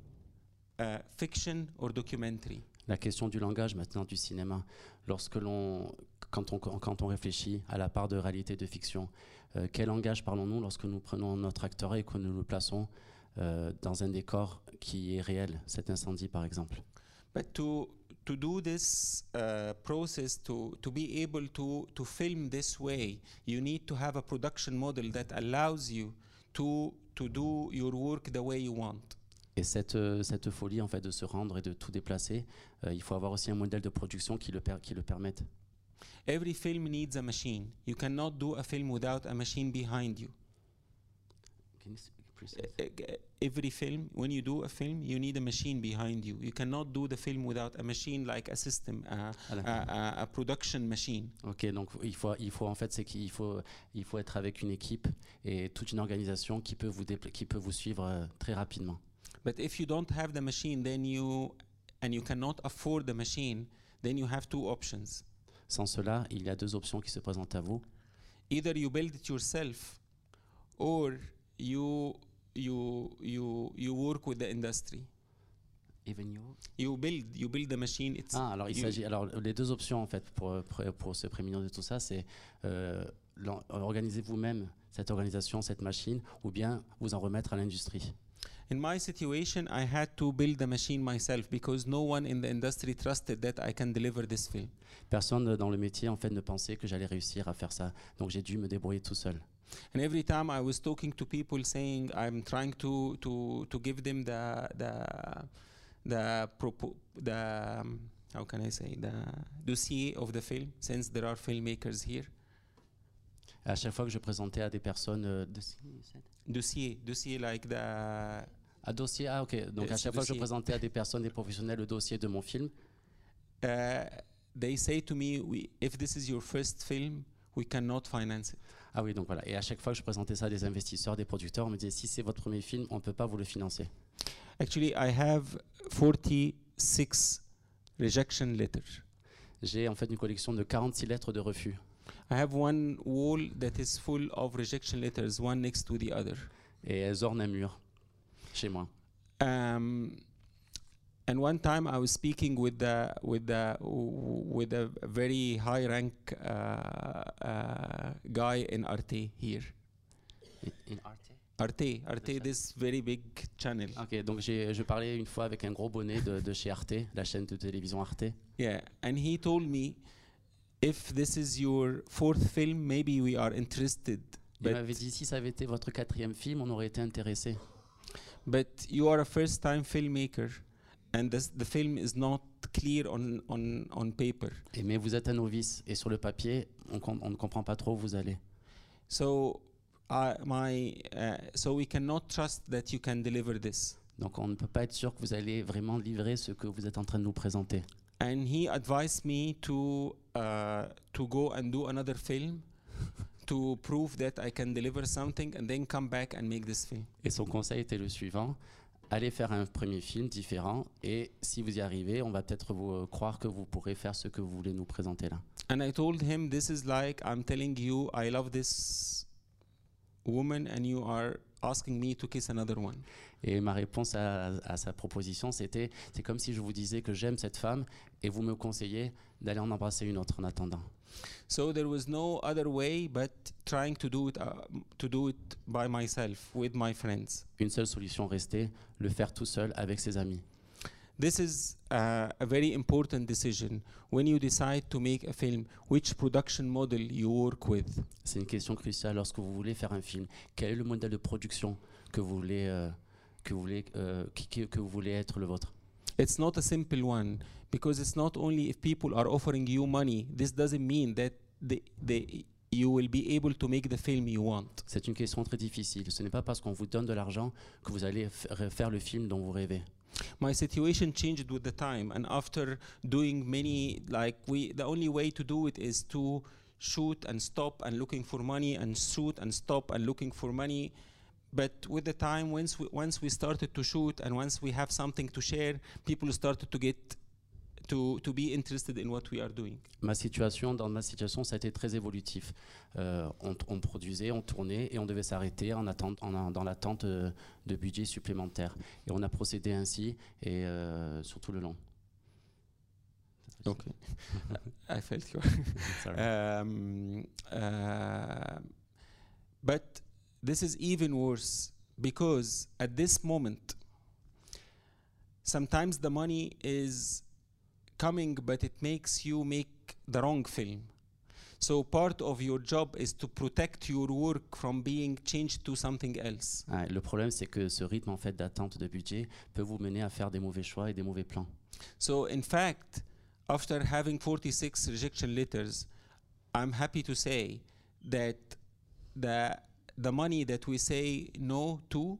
uh, fiction or documentary? La question du langage maintenant du cinéma, lorsque l'on, quand on, quand on réfléchit à la part de réalité et de fiction, euh, quel langage parlons-nous lorsque nous prenons notre acteur et que nous le plaçons euh, dans un décor qui est réel, cet incendie par exemple But to to do this uh, process to to be able to to film this way, you need to have a production model that allows you to to do your work the way you want. Et cette, euh, cette folie en fait de se rendre et de tout déplacer, euh, il faut avoir aussi un modèle de production qui le, per- qui le permette. Every film needs a machine. You cannot do a film without a machine behind you. Uh, uh, Every film, when you do a film, you need a machine behind you. You cannot do the film without a machine like a system, a, a, a, a production machine. Ok, donc il faut, il faut en fait, c'est qu'il faut, il faut être avec une équipe et toute une organisation qui peut vous, qui peut vous suivre euh, très rapidement. But if you don't have the machine, then you and you cannot afford the machine, then you have two options. Sans cela, il y a deux options qui se présentent à vous. Either you build it yourself, or you you you you work with the industry. You? Build you build the machine. It's Ah, alors il you- s'agit. Alors les deux options en fait pour, pour, pour se prémunir de tout ça, c'est euh, organiser vous-même cette organisation, cette machine, ou bien vous en remettre à l'industrie. In my situation, I had to build the machine myself because no one in the industry trusted that I can deliver this film. Personne dans le métier en fait ne pensait que j'allais réussir à faire ça, donc j'ai dû me débrouiller tout seul. And every time I was talking to people saying I'm trying to to to give them the the the propo- the um, how can I say the dossier of the film since there are filmmakers here. À chaque fois que je présentais à des personnes euh, Dossier, dossier like the à dossier, ah ok, donc à chaque fois que je dossier. présentais à des personnes, des professionnels, le dossier de mon film, uh, they say to me, we, if this is your first film, we cannot finance it. Ah oui, donc voilà, et à chaque fois que je présentais ça à des investisseurs, des producteurs, on me disait si c'est votre premier film, on ne peut pas vous le financer. Actually, I have 46 rejection letters. J'ai en fait une collection de 46 lettres de refus. I have one wall that is full of rejection letters, one next to the other. Et elles ornent un mur chez moi. Um, and one time I was speaking with the with the with a very high rank uh, uh, guy in Arte here. Arte, Arte, this very big channel. Ok, donc j'ai- je parlais une fois avec un gros bonnet de, de chez Arte, la chaîne de télévision Arte. Yeah, and he told me, if this is your fourth film, maybe we are interested. Il But, m'avait dit si ça avait été votre quatrième film, on aurait été intéressé. but you are a first-time filmmaker, and this, the film is not clear on, on, on paper. Et mais vous êtes un novice et sur le papier, on, ne comprend pas trop où vous allez. So, uh, my, uh, so we cannot trust that you can deliver this. Donc on ne peut pas être sûr que vous allez vraiment livrer ce que vous êtes en train de nous présenter. And he advised me to uh, to go and do another film to prove that I can deliver something and then come back and make this film. Et son conseil était le suivant allez faire un premier film différent et si vous y arrivez, on va peut-être vous euh, croire que vous pourrez faire ce que vous voulez nous présenter là. And I told him, This is like I'm telling you, I love this woman, and you are asking me to kiss another one. Et ma réponse à, à sa proposition, c'était c'est comme si je vous disais que j'aime cette femme et vous me conseillez d'aller en embrasser une autre en attendant. So there was no other way but trying to do it uh, to do it by myself with my friends. Une seule solution restait, le faire tout seul avec ses amis. This is uh, a very important decision when you decide to make a film. Which production model you work with? C'est une question cruciale lorsque vous voulez faire un film. Quel est le modèle de production que vous voulez, euh, que vous voulez, euh, qui- que vous voulez être le vôtre? It's not a simple one because it's not only if people are offering you money. This doesn't mean that they, they, you will be able to make the film you want. C'est une question très difficile. Ce n'est pas parce qu'on vous donne de l'argent que vous allez faire le film dont vous rêvez. My situation changed with the time, and after doing many, like we, the only way to do it is to shoot and stop and looking for money and shoot and stop and looking for money. But with the time, once we, once we started to shoot and once we have something to share, people started to get to, to be interested in what we are doing. Ma situation, dans ma situation, ça a été très évolutif. Euh, on, on produisait, on tournait et on devait s'arrêter en attente, en- dans l'attente euh, de budget supplémentaire. Et on a procédé ainsi et euh, sur tout le long. Okay, I felt you. Sorry. um, uh, but this is even worse because at this moment, sometimes the money is coming, but it makes you make the wrong film. So part of your job is to protect your work from being changed to something else. Ouais, le problème, c'est que ce rythme en fait d'attente de budget peut vous mener à faire des mauvais choix et des mauvais plans. So in fact, after having 46 rejection letters, I'm happy to say that the the money that we say no to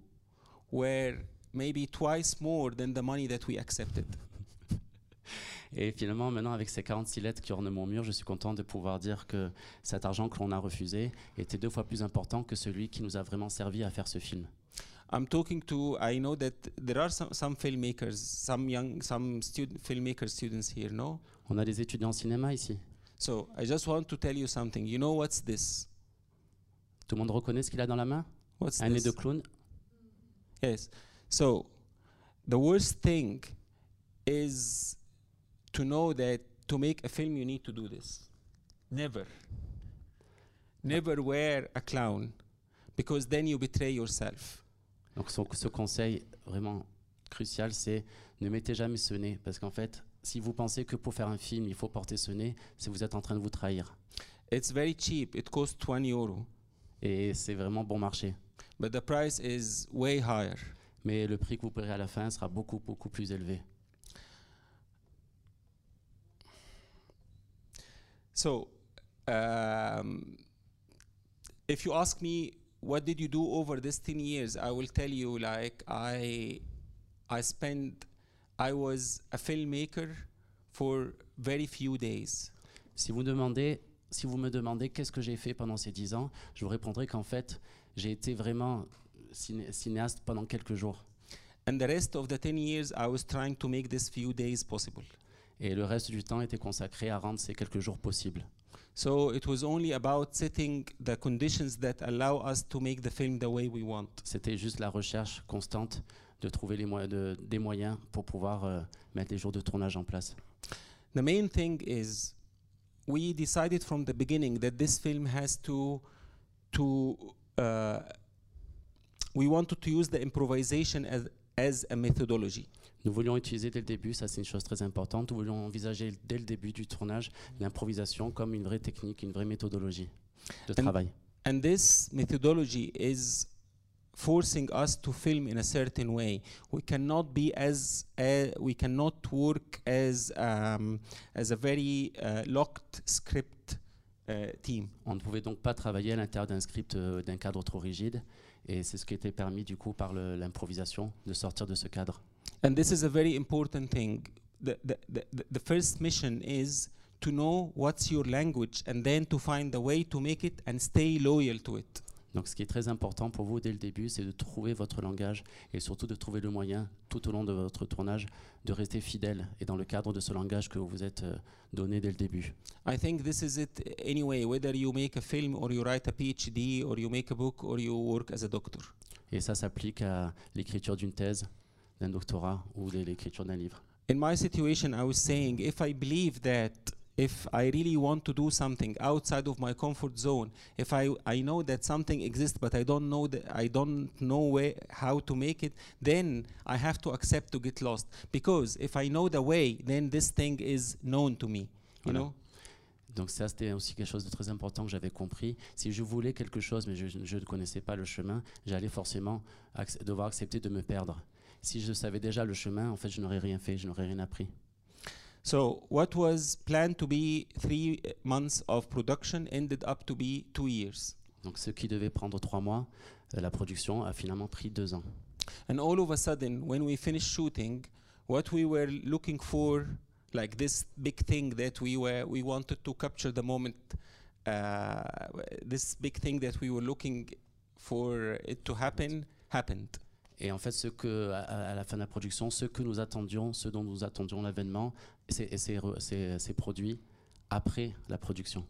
were maybe twice more than the money that we accepted. Et finalement, maintenant, avec ces 46 lettres qui ornent mon mur, je suis content de pouvoir dire que cet argent que l'on a refusé était deux fois plus important que celui qui nous a vraiment servi à faire ce film. I'm talking to I know that there are some, some filmmakers, some young some student filmmaker students here, no? On a des étudiants en cinéma ici. So I just want to tell you something. You know what's this? Tout le monde reconnaît ce qu'il a dans la main? What's Un nez this? de clown? Yes. So the worst thing is to know that to make a film you need to do this. Never. Never wear a clown because then you betray yourself. Donc son- ce conseil vraiment crucial, c'est ne mettez jamais ce nez. Parce qu'en fait, si vous pensez que pour faire un film, il faut porter ce nez, c'est vous êtes en train de vous trahir. It's very cheap. It costs 1 euro, Et c'est vraiment bon marché. but the price is way higher. Mais le prix que vous paierez à la fin sera beaucoup, beaucoup plus élevé. So, um, if you ask me what did you do over this 10 years, I will tell you like I I spent I was a filmmaker for very few days. Si vous, demandez, si vous me demandez qu'est-ce que j'ai fait pendant ces 10 ans, je vous répondrai qu'en fait, j'ai été vraiment ciné- cinéaste pendant quelques jours. And the rest of the 10 years I was trying to make this few days possible. Et le reste du temps était consacré à rendre ces quelques jours possibles. So it was only about setting the conditions that allow us to make the film the way we want. C'était juste la recherche constante de trouver les moyens de- des moyens pour pouvoir euh, mettre les jours de tournage en place. The main thing is we decided from the beginning that this film has to to uh, we wanted to use the improvisation as as a methodology. Nous voulions utiliser dès le début, ça c'est une chose très importante, nous voulions envisager dès le début du tournage l'improvisation comme une vraie technique, une vraie méthodologie de And- travail. And this methodology is forcing us to film in a certain way. We cannot be as uh, we cannot work as um, as a very uh, locked script uh, team. On ne pouvait donc pas travailler à l'intérieur d'un script, euh, d'un cadre trop rigide. Et c'est ce qui était permis du coup par l'improvisation, de sortir de ce cadre. And this is a very important thing. The, the, the- the first mission is to know what's your language and then to find a way to make it and stay loyal to it. Donc ce qui est très important pour vous dès le début, c'est de trouver votre langage et surtout de trouver le moyen tout au long de votre tournage de rester fidèle et dans le cadre de ce langage que vous vous êtes euh, donné dès le début. I think this is it anyway, whether you make a film or you write a PhD or you make a book or you work as a doctor. Et ça s'applique à l'écriture d'une thèse, d'un doctorat ou de l'écriture d'un livre. In my situation, I was saying if I believe that if I really want to do something outside of my comfort zone, if I, I know that something exists but I don't know that I don't know where, how to make it, then I have to accept to get lost. Because if I know the way, then this thing is known to me. You Voilà. know? Donc ça, c'était aussi quelque chose de très important que j'avais compris. Si je voulais quelque chose, mais je, je ne connaissais pas le chemin, j'allais forcément acc- devoir accepter de me perdre. Si je savais déjà le chemin, en fait, je n'aurais rien fait, je n'aurais rien appris. So what was planned to be three months of production ended up to be two years. Donc ce qui devait prendre trois mois, euh, la production a finalement pris deux ans. And all of a sudden, when we finished shooting, what we were looking for, like this big thing that we were, we wanted to capture the moment, uh, this big thing that we were looking for it to happen, happened. Et en fait, ce que, à, à la fin de la production, ce que nous attendions, ce dont nous attendions l'avènement, c'est c'est re- c'est- c'est produit après la production.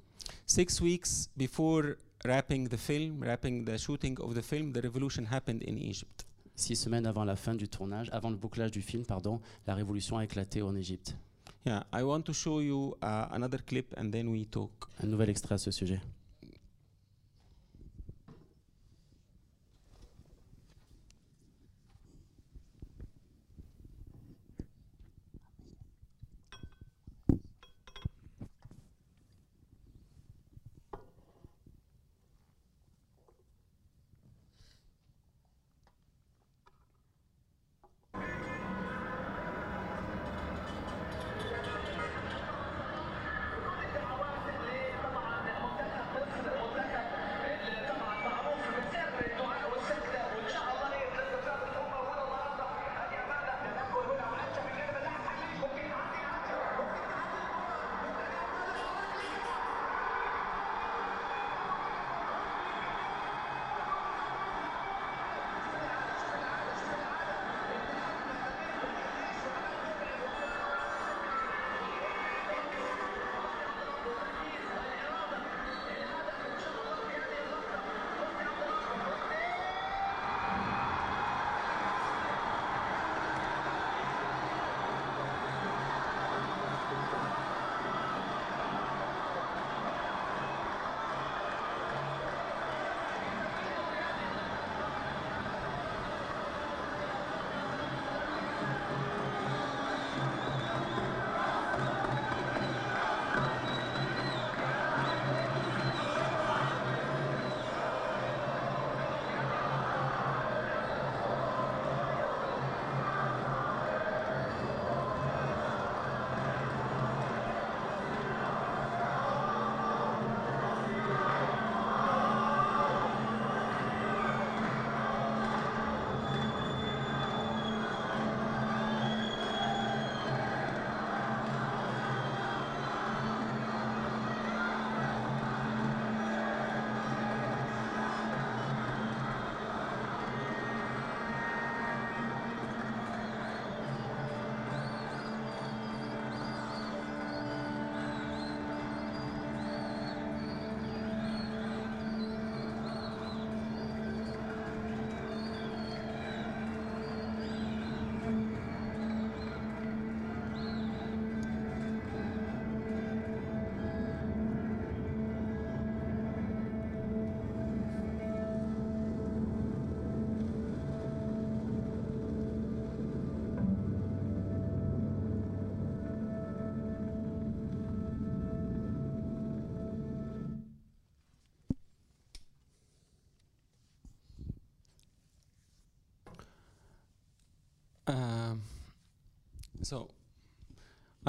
Six weeks before wrapping the film, wrapping the shooting of the film, the revolution happened in Egypt. Six semaines avant la fin du tournage, avant le bouclage du film, pardon, la révolution a éclaté en Égypte. Yeah, I want to show you uh, another clip and then we talk. Un nouvel extrait à ce sujet.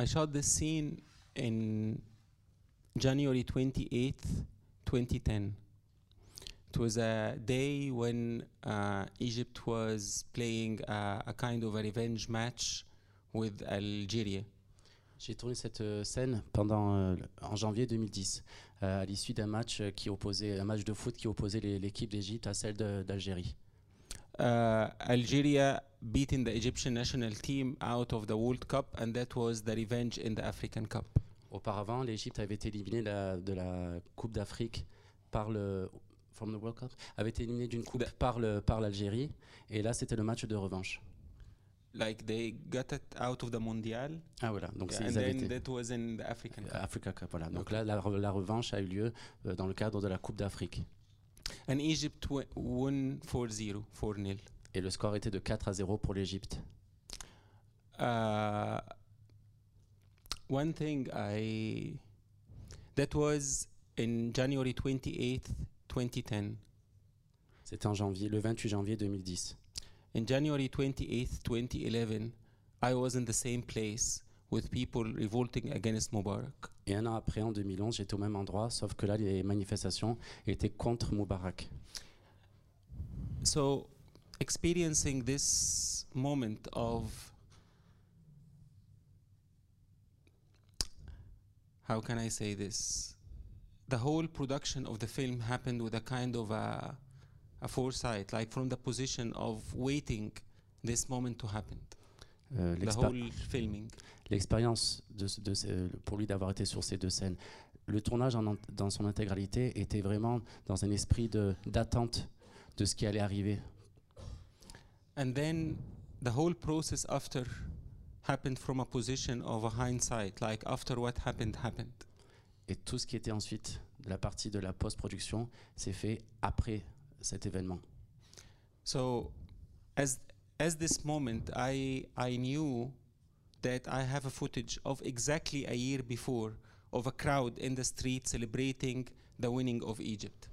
I shot this scene in January 28th, 2010. It was a day when uh, Egypt was playing a, a kind of a revenge match with Algeria. J'ai tourné cette euh, scène pendant, euh, en janvier 2010, euh, à l'issue d'un match euh, qui opposait, un match de foot qui opposait l'équipe d'Égypte à celle d'Algérie. Uh, Algeria beating the Egyptian national team out of the World Cup, and that was the revenge in the African Cup. Auparavant, l'Égypte avait été éliminée de la, de la Coupe d'Afrique par le from the World Cup, avait été éliminée d'une coupe par le par l'Algérie, et là c'était le match de revanche. Like they got it out of the Mondial, Ah voilà, donc c'est- and then that was in the African Cup. Africa Cup, voilà. Donc Ok. là, la, la revanche a eu lieu euh, dans le cadre de la Coupe d'Afrique, And Egypt won 4-0, 4-0. Et le score était de 4 à 0 pour l'Égypte. Uh, one thing I that was in January 28th, 2010. C'était en janvier, le 28 janvier 2010. In January 28th, 2011, I was in the same place with people revolting against Mubarak. Et un an après, en 2011, j'étais au même endroit, sauf que là, les manifestations étaient contre Moubarak. So, experiencing this moment of how can I say this? The whole production of the film happened with a kind of a, a foresight, like from the position of waiting this moment to happen. Euh, The whole filming. L'expérience de, pour lui d'avoir été sur ces deux scènes, le tournage en dans son intégralité était vraiment dans un esprit de- d'attente de ce qui allait arriver. And then the whole process after happened from a position of a hindsight, like after what happened, happened. Et tout ce qui était ensuite de la partie de la post-production s'est fait après cet événement. So, as as this moment, I I knew that I have a footage of exactly a year before of a crowd in the street celebrating the winning of Egypt.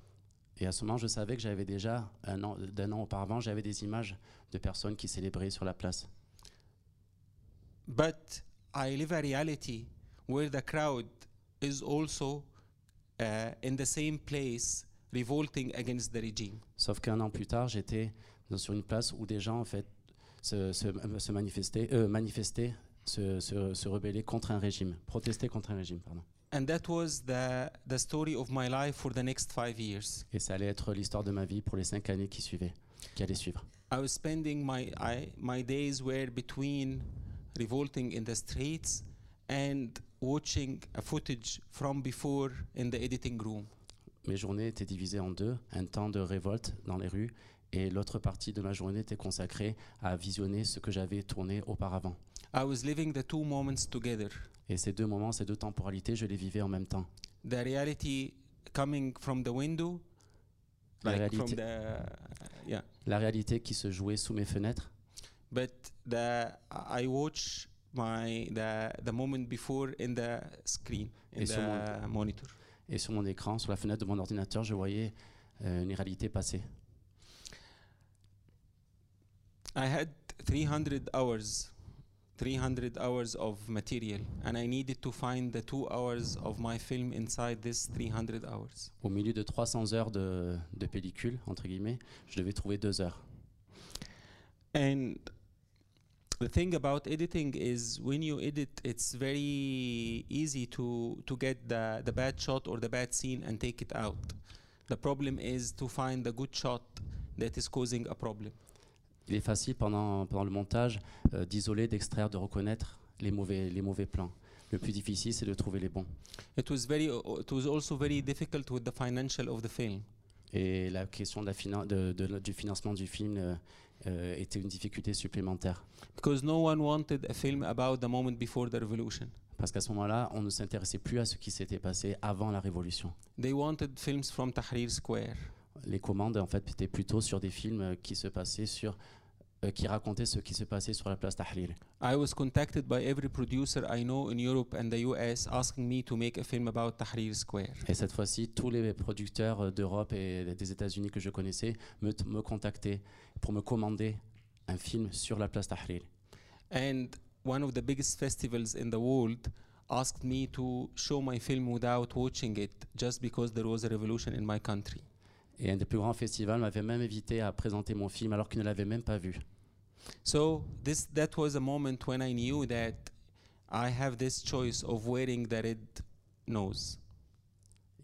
Et à ce moment, je savais que j'avais déjà, un an, d'un an auparavant, j'avais des images de personnes qui célébraient sur la place. But I live a reality where the crowd is also uh, in the same place revolting against the regime. Sauf qu'un an plus tard, j'étais dans- sur une place où des gens en fait se, se- se manifestaient, euh, manifestaient se, se- se rebellaient contre un régime, protestaient contre un régime, pardon. And that was the, the story of my life for the next five years. Et ça allait être l'histoire de ma vie pour les cinq années qui suivaient, qui allaient suivre. I was spending my, I, my days were between revolting in the streets and watching a footage from before in the editing room. Mes journées étaient divisées en deux, un temps de révolte dans les rues et l'autre partie de ma journée était consacrée à visionner ce que j'avais tourné auparavant. I was living the two moments together. Et ces deux moments, ces deux temporalités, je les vivais en même temps. The reality coming from the window, La like from réalité- the, yeah. La réalité qui se jouait sous mes fenêtres But the I watch my the the moment before in the screen in Et sur the monitor. et sur mon écran, sur la fenêtre de mon ordinateur, je voyais euh, une réalité passer. I had 300 hours, 300 hours of material, and I needed to find the two hours of my film inside this 300 hours. Au milieu de 300 heures de, de pellicule, entre guillemets, je devais trouver deux heures. And the thing about editing is when you edit, it's very easy to, to get the, the bad shot or the bad scene and take it out. The problem is to find the good shot that is causing a problem. Il est facile pendant, pendant le montage euh, d'isoler, d'extraire, de reconnaître les mauvais, les mauvais plans. Le plus difficile, c'est de trouver les bons. It was very, it was also very difficult with the financial of the film. Et la question de la finan- de- de- du financement du film euh, euh, était une difficulté supplémentaire. Because no one wanted a film about the moment before the revolution. Parce qu'à ce moment-là, on ne s'intéressait plus à ce qui s'était passé avant la Révolution. They wanted films from Tahrir Square. Les commandes, en fait, étaient plutôt sur des films euh, qui se passaient sur, euh, qui racontaient ce qui se passait sur la place Tahrir. I was contacted by every producer I know in Europe and the US asking me to make a film about Tahrir Square. Et cette fois-ci, tous les producteurs euh, d'Europe et des États-Unis que je connaissais me, me contactaient pour me commander un film sur la place Tahrir. And one of the biggest festivals in the world asked me to show my film without watching it just because there was a revolution in my country. Et un des plus grands festivals m'avait même invité à présenter mon film alors qu'il ne l'avait même pas vu. So this that was a moment when I knew that I have this choice of wearing the red nose,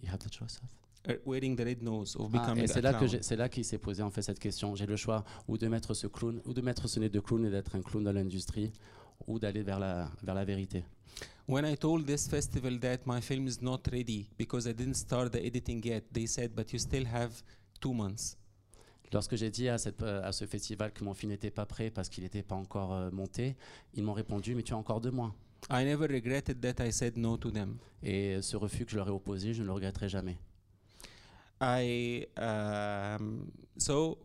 You have the choice of- uh, wearing the red nose, of Ah, becoming et c'est a là que c'est là qu'il s'est posé en fait cette question. J'ai le choix ou de mettre ce clown, ou de mettre ce nez de clown et d'être un clown dans l'industrie, ou d'aller vers la vers la vérité. When I told this festival that my film is not ready because I didn't start the editing yet, they said, "But you still have two months." Lorsque j'ai dit à, cette, euh, à ce festival que mon film n'était pas prêt parce qu'il n'était pas encore euh, monté, ils m'ont répondu mais tu as encore deux mois. I never regretted that I said no to them. Et ce refus que je leur ai opposé, je ne le regretterai jamais. I um, so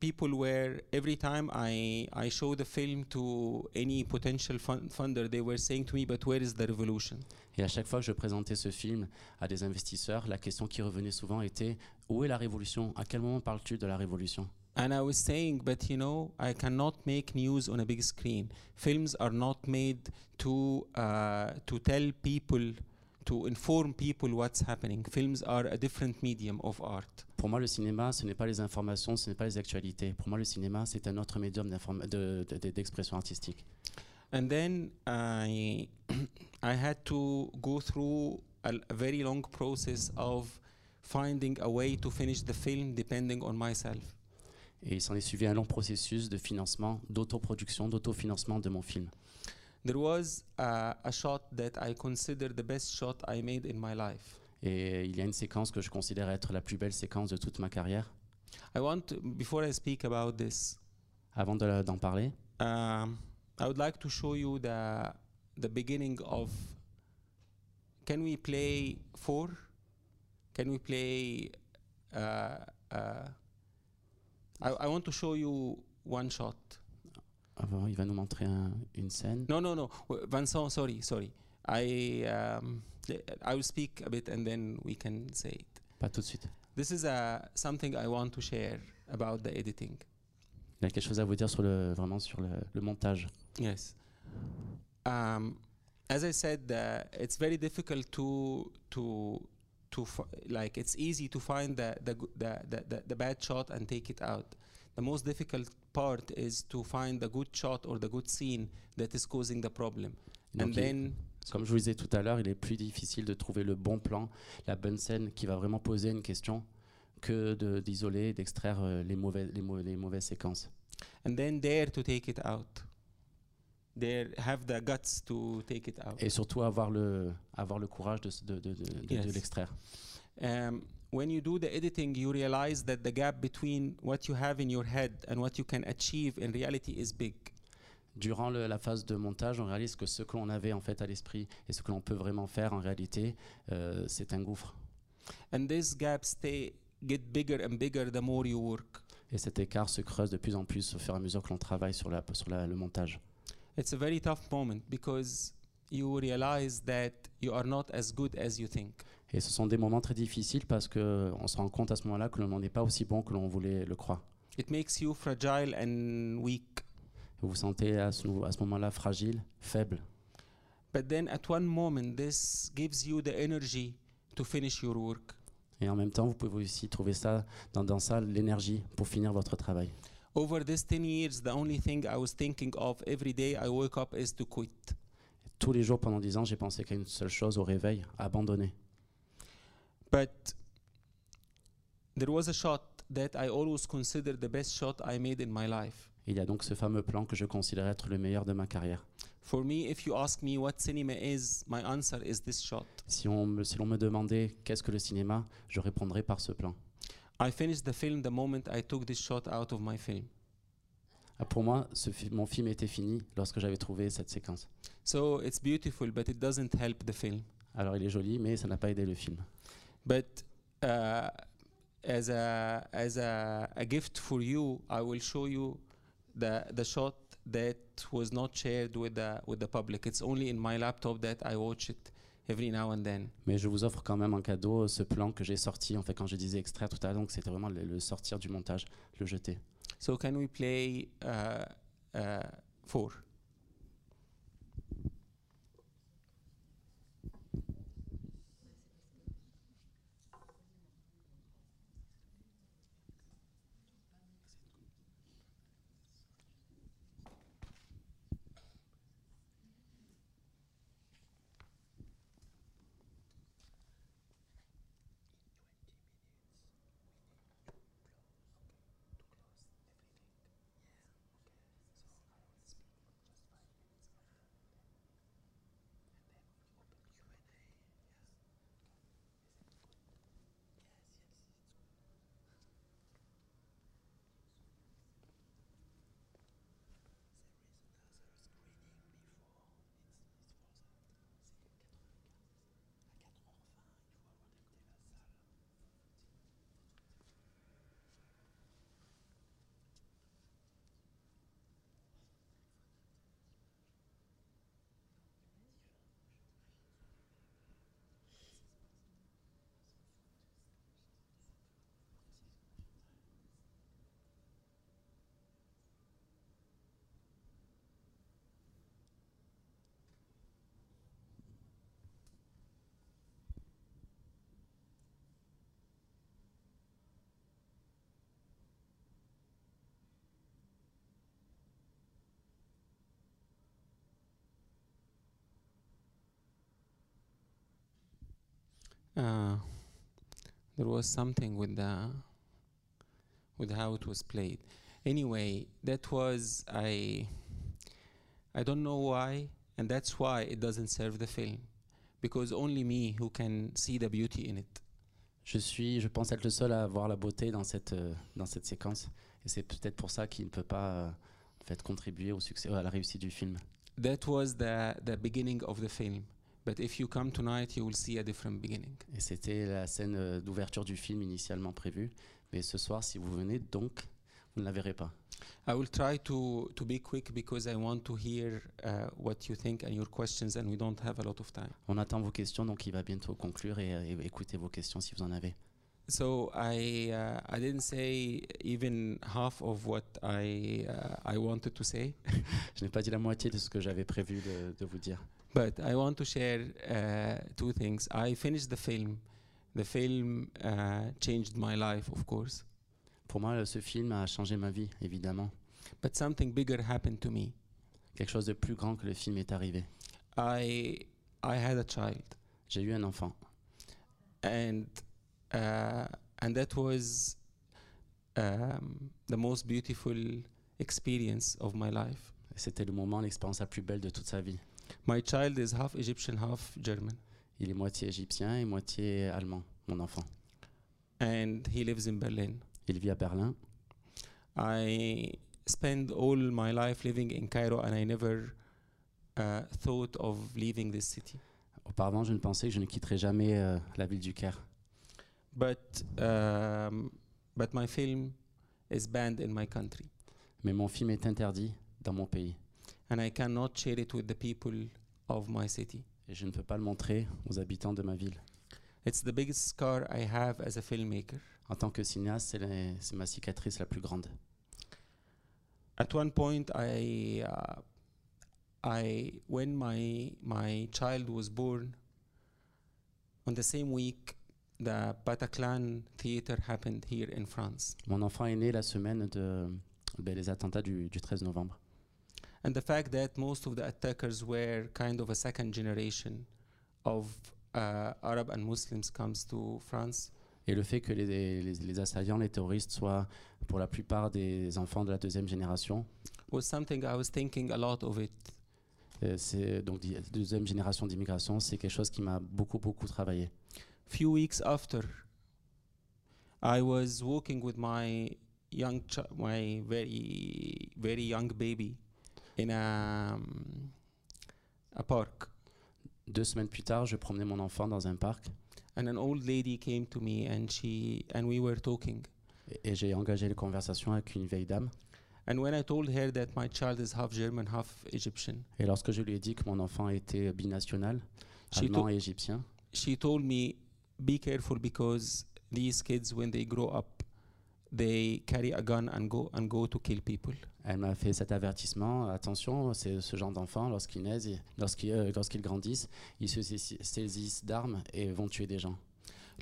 people were every time I I show the film to any potential fun- funder, they were saying to me, "But where is the revolution?" Et à chaque fois que je présentais ce film à des investisseurs, la question qui revenait souvent était où est la révolution? À quel moment parles-tu de la révolution? And I was saying, but you know, I cannot make news on a big screen. Films are not made to uh, to tell people, to inform people what's happening. Films are a different medium of art. Pour moi, le cinéma, ce n'est pas les informations, ce n'est pas les actualités. Pour moi, le cinéma, c'est un autre médium d'informa- de- de- d'expression artistique. And then I I had to go through a, a very long process of finding a way to finish the film depending on myself. Et il s'en est suivi un long processus de financement, d'autoproduction, d'autofinancement de mon film. There was a, a shot that I consider the best shot I made in my life. Et il y a une séquence que je considère être la plus belle séquence de toute ma carrière. I want to, before I speak about this, Avant de d'en parler, um, I would like to show you the the beginning of. Can we play four? Can we play? Uh, uh, I, I want to show you one shot. Avant, il va nous montrer un- une scène. No, no, no. W- Vincent, sorry, sorry. I um, I will speak a bit and then we can say it. Pas tout de suite. This is uh, something I want to share about the editing. Il a quelque chose à vous dire sur le, vraiment sur le, le montage. Yes. Um, as I said, uh, it's very difficult to to to like. It's easy to find the the the the the bad shot and take it out. The most difficult part is to find the good shot or the good scene that is causing the problem, Donc, and then comme je vous disais tout à l'heure, il est plus difficile de trouver le bon plan, la bonne scène qui va vraiment poser une question que de- d'isoler et d'extraire euh, les, mauvais, les, mau- les mauvaises séquences. and then dare to take it out. Dare have the guts to take it out. Et surtout avoir le, avoir le courage de, s- de, de, de- de- de Yes. l'extraire. um, when you do the editing, you realize that the gap between what you have in your head and what you can achieve in reality is big. Durant le- la phase de montage, on réalise que ce que l'on avait en fait à l'esprit et ce que l'on peut vraiment faire en réalité, euh, c'est un gouffre. And this gap stay get bigger and bigger the more you work. Et cet écart se creuse de plus en plus au fur et à mesure que l'on travaille sur, la, sur la- le montage. It's a very tough moment because you realize that you are not as good as you think. Et ce sont des moments très difficiles parce qu'on se rend compte à ce moment-là que l'on n'est pas aussi bon que l'on voulait le croire. It makes you fragile and weak. Vous vous sentez à ce, à ce moment-là fragile, faible. But then at one moment, this gives you the energy to finish your work. Et en même temps, vous pouvez aussi trouver ça dans, dans ça l'énergie pour finir votre travail. Over these 10 years, the only thing I was thinking of every day I woke up is to quit. Tous les jours pendant 10 ans, j'ai pensé qu'à une seule chose au réveil, abandonner. But there was a shot that I always consider the best shot I made in my life. Il y a donc ce fameux plan que je considère être le meilleur de ma carrière. For me, if you ask me what cinema is, my answer is this shot. Si on me, si l'on me demandait qu'est-ce que le cinéma, je répondrais par ce plan. I finished the film the moment I took this shot out of my film. Ah, Pour moi, ce fi- mon film était fini lorsque j'avais trouvé cette séquence. So it's beautiful, but it doesn't help the film. Alors il est joli, mais ça n'a pas aidé le film. But uh, as a as a, a gift for you, I will show you the the shot that was not shared with the with the public. It's only in my laptop that I watch it every now and then. Mais je vous offre quand même en cadeau ce plan que j'ai sorti. En fait, quand je disais extraire tout à l'heure, donc c'était vraiment le, le sortir du montage, le jeter. So can we play uh, uh, four? Uh, there was something with the with how it was played. Anyway, that was I. I don't know why, and that's why it doesn't serve the film, because only me who can see the beauty in it. Je suis, je pense être le seul à voir la beauté dans cette, euh, dans cette séquence. Et c'est peut-être pour ça qu'il ne peut pas euh, en fait, contribuer au succès, ou à la réussite du film. That was the the beginning of the film. But if you come tonight, you will see a different beginning. Et c'était la scène euh, d'ouverture du film initialement prévue. Mais ce soir, si vous venez, donc, vous ne la verrez pas. I will try to, to be quick because I want to hear uh, what you think and your questions, and we don't have a lot of time. On attend vos questions, donc il va bientôt conclure et, et écoutez vos questions si vous en avez. So I uh, I didn't say even half of what I uh, I wanted to say, Je n'ai pas dit la moitié de ce que j'avais prévu de, de vous dire. But I want to share uh, two things. I finished the film. The film uh, changed my life, of course, Pour moi, ce film a changé ma vie, évidemment. but something bigger happened to me. Quelque chose de plus grand que le film est arrivé. I I had a child. J'ai eu un enfant. and uh, and that was um, the most beautiful experience of my life. C'était le moment, l'expérience la plus belle de toute sa vie. My child is half Egyptian, half German, Il est moitié égyptien et moitié allemand, mon enfant. and he lives in Berlin. Il vit à Berlin. I spent all my life living in Cairo, and I never uh, thought of leaving this city. Auparavant, je ne pensais que je ne quitterais jamais euh, la ville du Caire. But um, but my film is banned in my country, Mais mon film est interdit dans mon pays. and I cannot share it with the people of my city. Et je ne peux pas le montrer aux habitants de ma ville. It's the biggest scar I have as a filmmaker. En tant que cinéaste, c'est ma cicatrice la plus grande. At one point, I, uh, I, when my my child was born, on the same week, the Bataclan theater happened here in France, Mon enfant est né la semaine de, ben, les attentats du, du 13 novembre. And the fact that most of the attackers were kind of a second generation of uh, Arab and Muslims comes to France. Et le fait que les, les, les assaillants, les terroristes, soient pour la plupart des enfants de la deuxième génération, was something I was thinking a lot of it. euh, c'est donc deuxième génération d'immigration, c'est quelque chose qui m'a beaucoup beaucoup travaillé. few weeks after I was walking with my young my very very young baby in a um, a park. Deux semaines plus tard, je promenais mon enfant dans un parc. And an old lady came to me and she and we were talking. Et, et j'ai engagé les conversations avec une vieille dame. and when I told her that my child is half German half Egyptian Et lorsque je lui ai dit que mon enfant était binational, She allemand et égyptien, she told me be careful because these kids when they grow up they carry a gun and go and go to kill people elle m'a fait cet avertissement. Attention, c'est ce genre d'enfants, lorsqu'ils naissent, lorsqu'ils euh, lorsqu'ils grandissent, ils se saisis- saisissent d'armes et vont tuer des gens.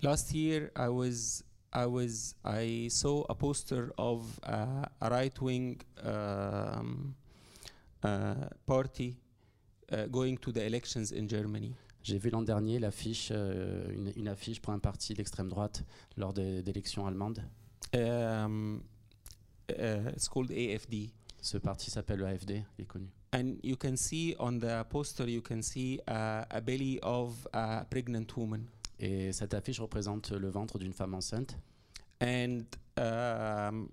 Last year, I was I was I saw a poster of uh, a right-wing um, uh, party uh, going to the elections in Germany, J'ai vu l'an dernier l'affiche, euh, une, une affiche pour un parti d'extrême droite lors d'élections allemandes. Um, uh, it's called AFD, Ce parti s'appelle le AFD, il est connu. and you can see on the poster you can see a belly of a pregnant woman, Et cette affiche représente le ventre d'une femme enceinte. and um,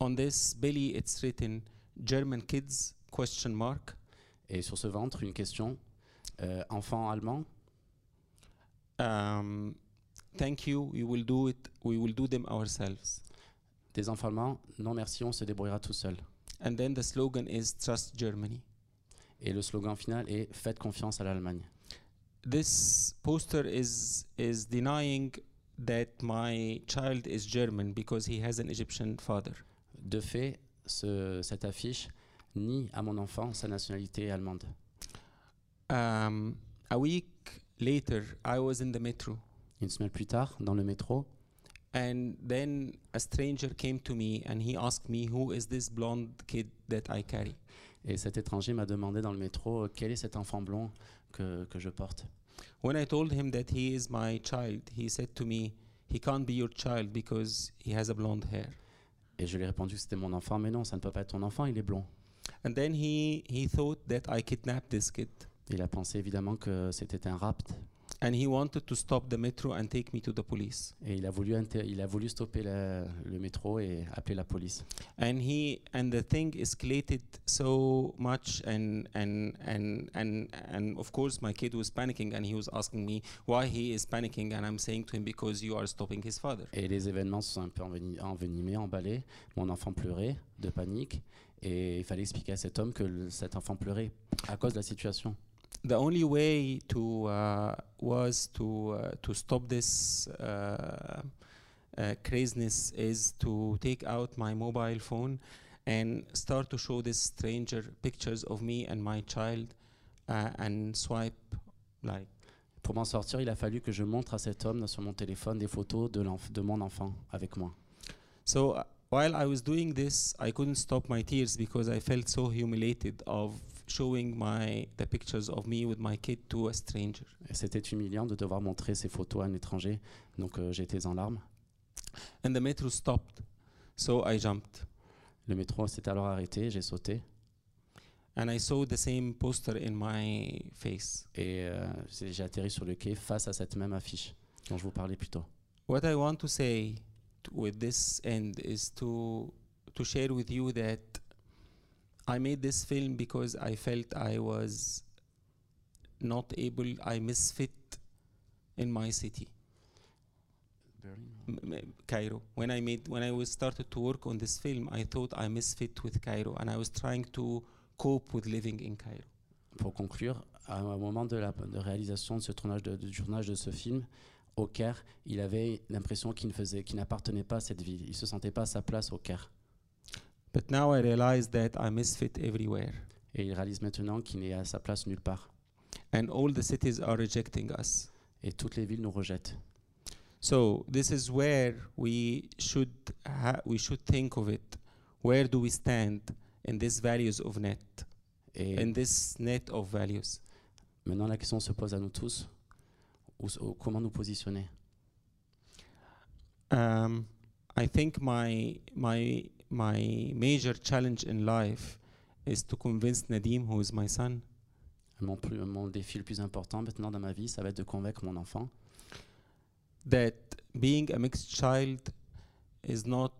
on this belly it's written German kids question mark. Et sur ce ventre, une question euh, enfant allemand, um, thank you we will do it we will do them ourselves des enfants allemands, non merci, on se débrouillera tout seul. and then the slogan is trust germany Et le slogan final est Faites confiance à l'Allemagne. this poster is is denying that my child is german because he has an egyptian father De fait, ce- cette affiche nie à mon enfant sa nationalité allemande. um, a week later i was in the metro Une semaine plus tard, dans le métro, and then a stranger came to me and he asked me who is this blonde kid that i carry? Et cet étranger m'a demandé dans le métro euh, quel est cet enfant blond que, que je porte? When I told him that he is my child, he said to me, he can't be your child because he has a blonde hair. Et je lui ai répondu que c'était mon enfant, mais non, ça ne peut pas être ton enfant, il est blond. And then he, he thought that I kidnapped this kid. Il a pensé évidemment que c'était un rapt And he wanted to stop the metro and take me to the police. et il a voulu, il a voulu stopper la- le métro et appeler la police. And he and the thing escalated so much and and and and and of course my kid was panicking and he was asking me why he is panicking and I'm saying to him because you are stopping his father. Et les événements se sont un peu enveni- envenimés, emballés. Mon enfant pleurait de panique et il fallait expliquer à cet homme que le- cet enfant pleurait à cause de la situation. The only way to uh, was to uh, to stop this uh, uh, craziness is to take out my mobile phone and start to show this stranger pictures of me and my child uh, and swipe like Pour m'en sortir, il a fallu que je montre à cet homme sur mon téléphone des photos de, de mon enfant avec moi. so uh, while i was doing this i couldn't stop my tears because i felt so humiliated of showing my the pictures of me with my kid to a stranger c'était humiliant de devoir montrer ces photos à un étranger, donc euh, j'étais en larmes. and the metro stopped so i jumped Le métro s'est alors arrêté, j'ai sauté and I saw the same poster in my face. et euh, j'ai atterri sur le quai face à cette même affiche dont je vous parlais plus tôt. What I want to say with this end is to to share with you that I made this film because I felt I was not able, I misfit in my city, m- Cairo. When I made, when I was started to work on this film, I thought I misfit with Cairo, and I was trying to cope with living in Cairo. Pour conclure, à un moment de la de réalisation de ce tournage de, du tournage de ce film, au Caire, il avait l'impression qu'il ne faisait, qu'il n'appartenait pas à cette ville. Il se sentait pas à sa place au Caire. But now I realize that I misfit everywhere. Et il réalise maintenant qu'il n'est à sa place nulle part. and all the cities are rejecting us. Et toutes les villes nous rejettent. So this is where we should we should think of it. Where do we stand in these values of net, Et in this net of values? maintenant, la question se pose à nous tous où s- où- comment nous positionner? Um, I think my my my major challenge in life is to convince Nadim, who is my son, mon, plus- mon défi le plus important maintenant dans ma vie, ça va être de convaincre mon enfant that being a mixed child is not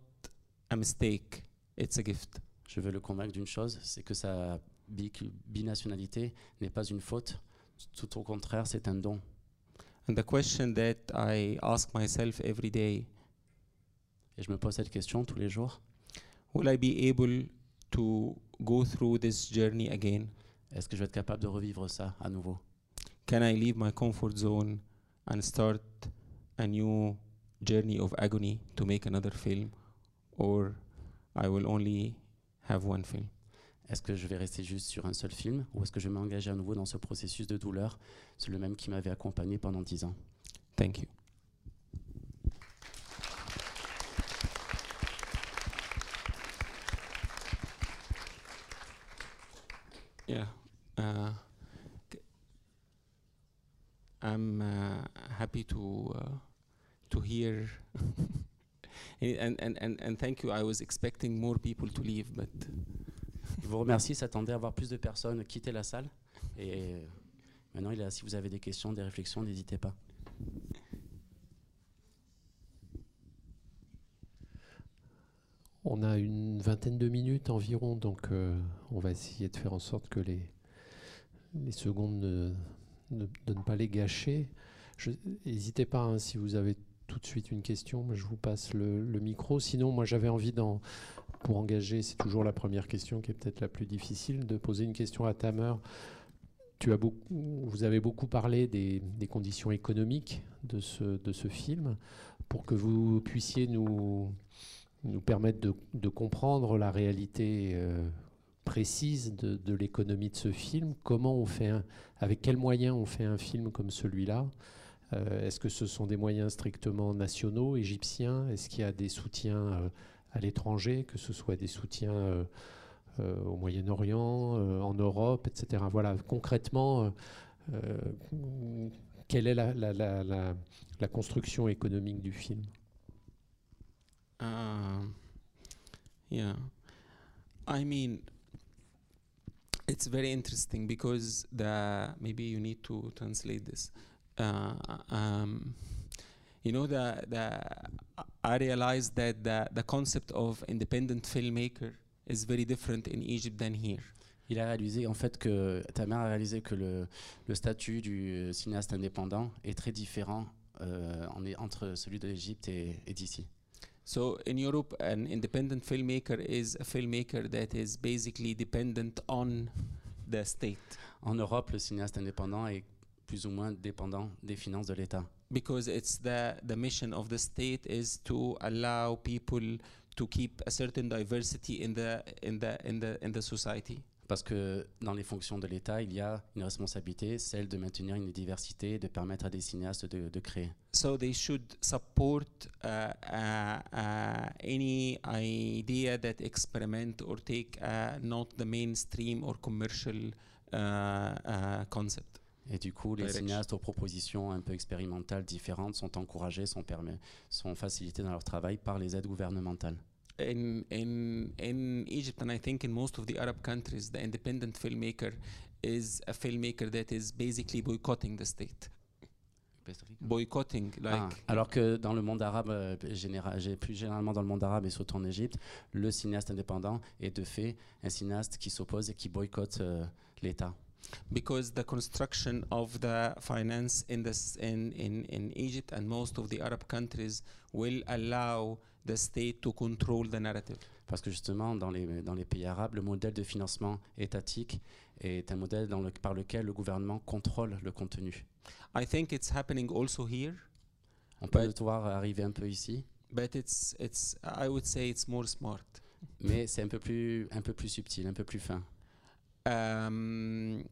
a mistake; it's a gift. Je veux le convaincre d'une chose, c'est que sa bi- binationalité n'est pas une faute. Tout au contraire, c'est un don. And the question that I ask myself every day Et je me pose cette question tous les jours. Will I be able to go through this journey again? Est-ce que je vais être capable de revivre ça à nouveau? Can I leave my comfort zone and start a new journey of agony to make another film? Or I will only have one film? Est-ce que je vais rester juste sur un seul film? Ou est-ce que je vais m'engager à nouveau dans ce processus de douleur C'est le même qui m'avait accompagné pendant dix ans? Thank you. Yeah. Uh, I'm uh, happy to uh, to hear and, and, and, and thank you. I was expecting more people to leave, but Je vous remercie, s'attendait à voir plus de personnes quitter la salle. Et maintenant, il là. si vous avez des questions, des réflexions, n'hésitez pas. On a une vingtaine de minutes environ, donc euh, on va essayer de faire en sorte que les, secondes ne, ne- de pas les gâcher. N'hésitez pas hein, si vous avez tout de suite une question, je vous passe le, micro. Sinon, moi j'avais envie d'en pour engager, c'est toujours la première question qui est peut-être la plus difficile, de poser une question à Tamer. Tu as beaucoup, vous avez beaucoup parlé des, conditions économiques de ce film. Pour que vous puissiez nous, nous permettre de, comprendre la réalité euh, précise de, l'économie de ce film, comment on fait un, avec quels moyens on fait un film comme celui-là? Euh, Est-ce que ce sont des moyens strictement nationaux, égyptiens? Est-ce qu'il y a des soutiens euh, à l'étranger, que ce soit des soutiens au Moyen-Orient, en Europe, etc. Voilà, concrètement, quelle est la- la- la- la construction économique du film? Um, yeah, I mean, it's very interesting because the maybe you need to translate this. Uh, um, you know, the the I realized that the the concept of independent filmmaker is very different in Egypt than here. Il a réalisé en fait que ta mère a réalisé que le, le statut du euh, cinéaste indépendant est très différent euh, en- entre celui de l'Égypte et, et d'ici. So in Europe, an independent filmmaker is a filmmaker that is basically dependent on the state. En Europe, le cinéaste indépendant est plus ou moins dépendant des finances de l'État. because it's the the mission of the state is to allow people to keep a certain diversity in the in the in the in the society Parce que dans les fonctions de l'État, il y a une responsabilité, celle de maintenir une diversité, de permettre à des cinéastes de, de créer. so they should support uh, uh, uh, any idea that experiment or take uh, not the mainstream or commercial uh, uh, concept Et du coup, les Direction. cinéastes aux propositions un peu expérimentales différentes sont encouragés, sont, permis, sont facilités dans leur travail par les aides gouvernementales. In in in Egypt and I think in most of the Arab countries, the independent filmmaker is a filmmaker that is basically boycotting the state, boycotting like Ah, alors que dans le monde arabe, euh, général, j'ai- plus généralement dans le monde arabe et surtout en Égypte, le cinéaste indépendant est de fait un cinéaste qui s'oppose et qui boycotte euh, l'État. because the construction of the finance in this in, in in Egypt and most of the Arab countries will allow the state to control the narrative. Parce que justement, dans les, dans les pays arabes, le modèle de financement étatique est un modèle dans le- par lequel le gouvernement contrôle le contenu. I think it's happening also here, On peut le voir arriver un peu ici, but it's it's I would say it's more smart. mais c'est un peu plus un peu plus subtil, un peu plus fin. Um,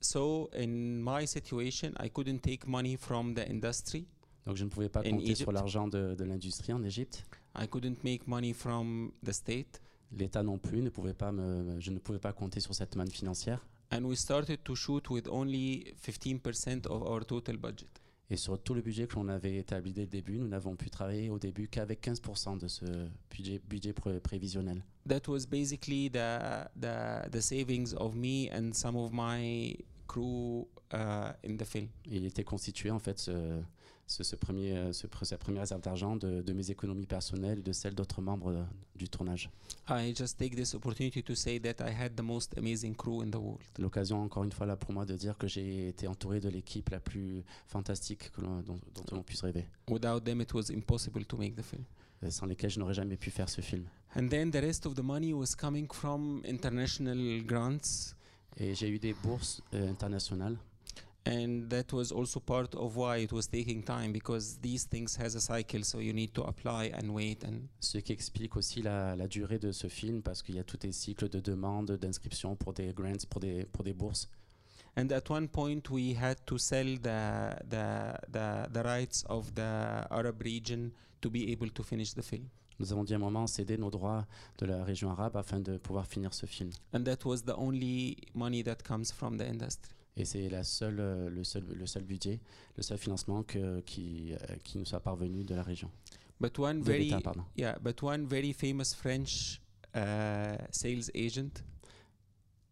so in my situation, I couldn't take money from the industry. Donc je ne pouvais pas compter sur l'argent de, de l'industrie en Égypte. I couldn't make money from the state. L'État non plus ne pouvait pas me, je ne pouvais pas compter sur cette manne financière. And we started to shoot with only 15% of our total budget. Et sur tout le budget que l'on avait établi dès le début, nous n'avons pu travailler au début qu'avec 15% de ce budget, budget pré- prévisionnel. That was basically the, the, the savings of me and some of my crew uh, in the film. Il était constitué en fait ce, ce, ce premier, euh, ce, cette première réserve d'argent de, de mes économies personnelles et de celles d'autres membres euh, du tournage. I just take this opportunity to say that I had the most amazing crew in the world. L'occasion encore une fois là pour moi de dire que j'ai été entouré de l'équipe la plus fantastique que l'on- dont, dont on puisse rêver, Without them, it was impossible to make the film. euh, sans lesquels je n'aurais jamais pu faire ce film. And then the rest of the money was coming from international grants. Et j'ai eu des bourses euh, internationales. And that was also part of why it was taking time because these things has a cycle, so you need to apply and wait. And Ce qui explique aussi la, la durée de ce film parce qu'il y a tout un cycle de demandes, d'inscriptions pour des grants, pour des, pour des bourses. and at one point we had to sell the the the, the rights of the Arab region to be able to finish the film. Nous avons dû à un moment céder nos droits de la région arabe afin de pouvoir finir ce film. And that was the only money that comes from the industry. Et c'est la seule, euh, le, seul, le seul budget, le seul financement que, qui, euh, qui nous soit parvenu de la région. But one very yeah, but one very famous French uh, sales agent,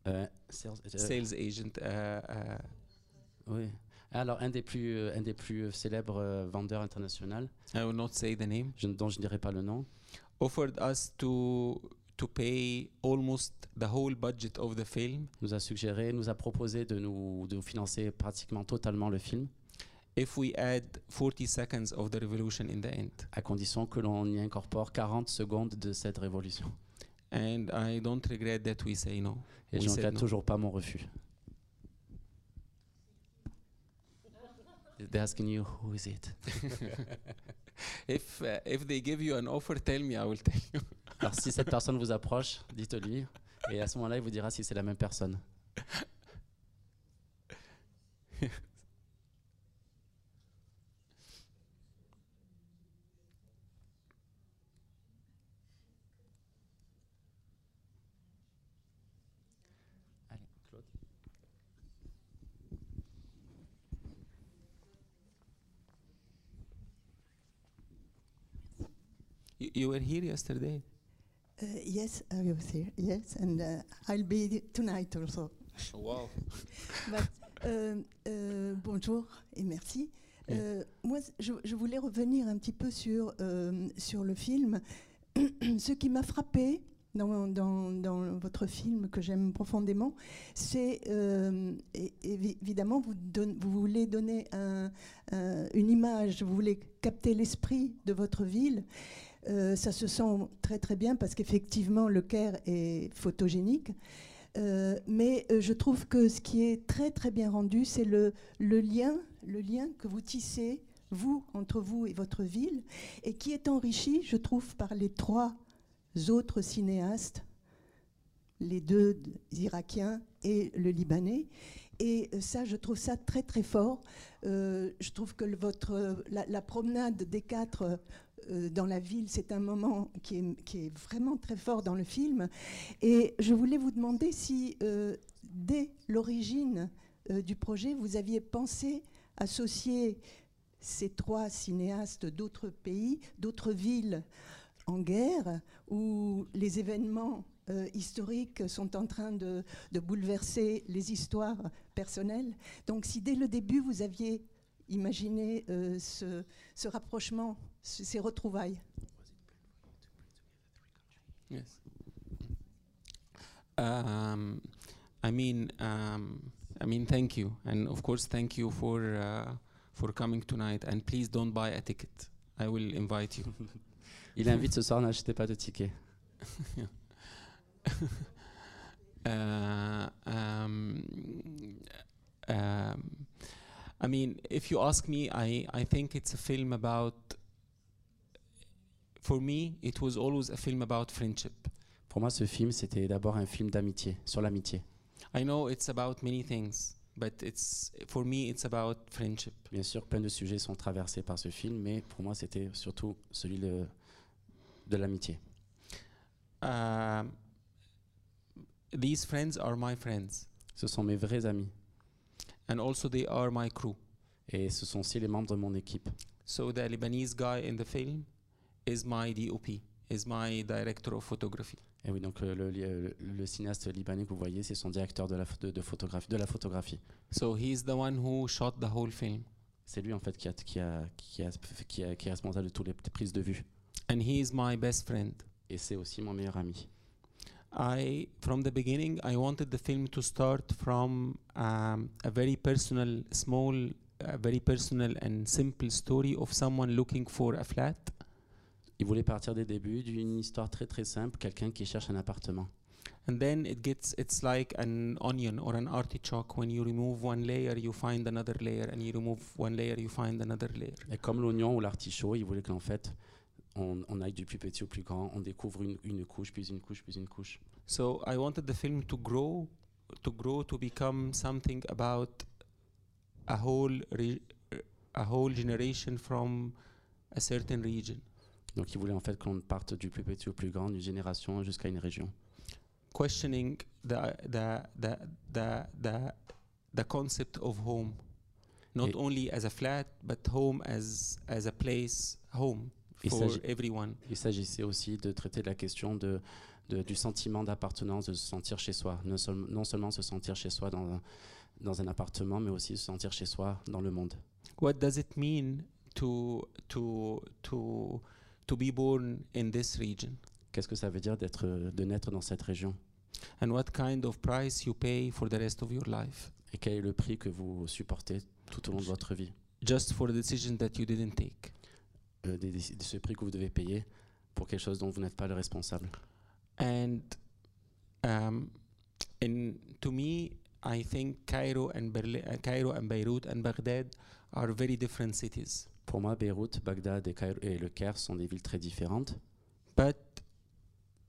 Euh, sales- euh, sales agent, uh, uh, oui. Alors, un des plus, euh, un des plus célèbres vendeurs internationaux, I will not say the name, je, dont je ne dirai pas le nom, offered us to to pay almost the whole budget of the film nous a suggéré, nous a proposé de nous, de financer pratiquement totalement le film, if we add 40 seconds of the revolution in the end. à condition que l'on y incorpore 40 secondes de cette révolution. And I don't regret that we say no. Et je no. toujours pas mon refus. They're asking you, who is it? If uh, if they give you an offer, tell me. I will tell you. Alors, si cette personne vous approche, dites-lui, et à ce moment-là, il vous dira si c'est la même personne. Allez, Claude. You, you were here yesterday. Uh, yes, I was here. Yes, and uh, I'll be tonight also. Wow. But, euh, euh, bonjour et merci. Euh, moi, je, je voulais revenir un petit peu sur, euh, sur le film. Ce qui m'a frappé dans, dans- dans votre film, que j'aime profondément, c'est euh, évidemment, vous, donne- vous voulez donner un- un- une image, vous voulez capter l'esprit de votre ville. Euh, ça se sent très très bien parce qu'effectivement, le Caire est photogénique. Euh, mais euh, je trouve que ce qui est très très bien rendu, c'est le, lien, le lien que vous tissez, vous, entre vous et votre ville, et qui est enrichi, je trouve, par les trois autres cinéastes, les deux Irakiens et le Libanais. Et ça, je trouve ça très très fort. Je trouve que votre, la, promenade des quatre dans la ville, c'est un moment qui est, vraiment très fort dans le film. Et je voulais vous demander si, euh, dès l'origine euh, du projet, vous aviez pensé associer ces trois cinéastes d'autres pays, d'autres villes en guerre, où les événements euh, historiques sont en train de, bouleverser les histoires personnelles. Donc si dès le début, vous aviez imaginé euh, ce, rapprochement, ces retrouvailles. Yes. Um, I mean, um, I mean, thank you, and of course, thank you for uh, for coming tonight. And please don't buy a ticket. I will invite you. Il invite ce soir, n'achetez pas de ticket. uh, um, um, I mean, if you ask me, I, I think it's a film about. For me, it was always a film about friendship. Pour moi, ce film, c'était d'abord un film d'amitié, sur l'amitié. I know it's about many things, but it's for me, it's about friendship. Bien sûr, plein de sujets sont traversés par ce film, mais pour moi, c'était surtout celui de, de l'amitié. Um, these friends are my friends, Ce sont mes vrais amis, and also they are my crew. et ce sont aussi les membres de mon équipe. So the Lebanese guy in the film is my DOP, is my director of photography. Et oui, donc euh, le, le- le cinéaste libanais que vous voyez, c'est son directeur de la, de, de photographie, de la photographie. So he's the one who shot the whole film, C'est lui en fait qui, a, qui, a, qui, a, qui, a- qui est responsable de toutes les prises de vue. and he is my best friend. Et c'est aussi mon meilleur ami. I, from the beginning, I wanted the film to start from um, a very personal, small, a very personal and simple story of someone looking for a flat. Il voulait partir des débuts d'une histoire très très simple, quelqu'un qui cherche un appartement. And then it gets, it's like an onion or an artichoke. When you remove one layer, you find another layer, and you remove one layer, you find another layer. Et comme l'oignon ou l'artichaut, il voulait qu'en fait, on, on aille du plus petit au plus grand, on découvre une, une couche, puis une couche, puis une couche. So I wanted the film to grow, to grow to become something about a whole, re- a whole generation from a certain region. Donc il voulait en fait qu'on parte du plus petit au plus grand, d'une génération jusqu'à une région. questioning the the the the the, the concept of home not Et- only as a flat but home as as a place home for everyone Il s'agissait aussi de traiter de la question de, de- du sentiment d'appartenance, de se sentir chez soi. Non, seul- non seulement se sentir chez soi dans un, dans un appartement, mais aussi se sentir chez soi dans le monde. what does it mean to to to to be born in this region. Qu'est-ce que ça veut dire d'être, de naître dans cette région? And what kind of price you pay for the rest of your life. Et quel est le prix que vous supportez tout au long de votre vie? Just for the decision that you didn't take. Euh, de ce prix que vous devez payer pour quelque chose dont vous n'êtes pas le responsable. and um, in to me, I think Cairo and Berlin, uh, Cairo and Beirut and Baghdad are very different cities. Pour moi, Beyrouth, Bagdad et, Cairo- et le Caire sont des villes très différentes, But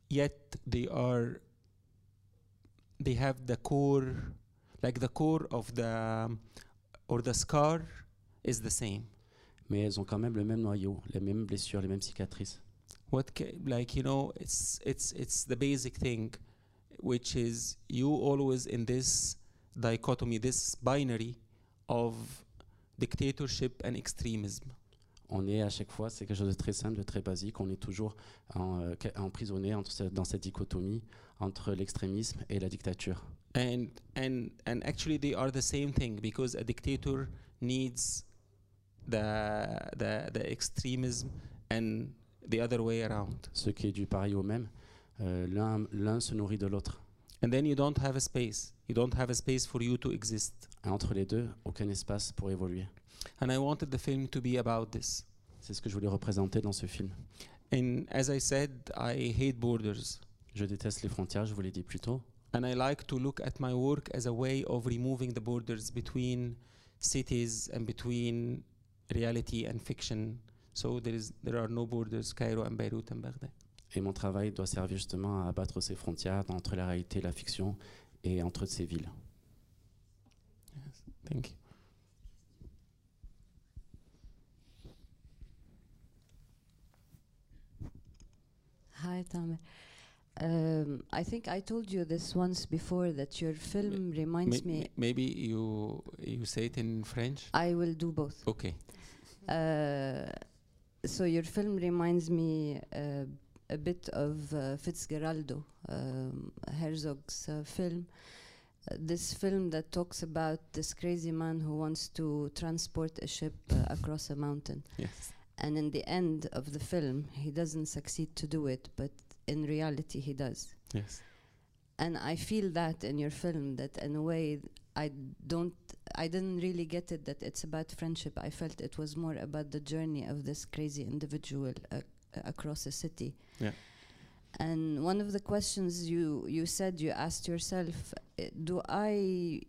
yet they are. They have the core, like the core of the, or the scar, is the same. mais elles ont quand même le même noyau, les mêmes blessures, les mêmes cicatrices. What like you know, it's it's it's the basic thing, which is you always in this dichotomy, this binary of dictatorship and extremism. on est à chaque fois, c'est quelque chose de très simple, de très basique. On est toujours en, euh, emprisonné entre dans cette dichotomie entre l'extrémisme et la dictature. And, and, and actually, they are the same thing because a dictator needs the, the, the extremism and the other way around. Ce qui est du pareil au même, euh, l'un l'un se nourrit de l'autre. And then you don't have a space. You don't have a space for you to exist. Et entre les deux, aucun espace pour évoluer. And I wanted the film to be about this. C'est ce que je voulais représenter dans ce film. And as I said, I hate borders. Je déteste les frontières, je vous l'ai dit plus tôt. And I like to look at my work as a way of removing the borders between cities and between reality and fiction. So there, is, there are no borders, Cairo and Beirut and Baghdad. Et mon travail doit servir justement à abattre ces frontières entre la réalité et la fiction et entre ces villes. Thank you. Hi, Tamer. Um, I think I told you this once before that your film reminds me. may- maybe you you say it in French. I will do both. Okay. Uh, so your film reminds me uh, a bit of uh, Fitzgeraldo, um, Herzog's uh, film. Uh, this film that talks about this crazy man who wants to transport a ship uh, across a mountain. Yes. And in the end of the film, he doesn't succeed to do it, but in reality, he does. Yes. And I feel that in your film, that in a way, I don't, I didn't really get it that it's about friendship. I felt it was more about the journey of this crazy individual uh, across a city. Yeah. And one of the questions you you said you asked yourself, uh, do I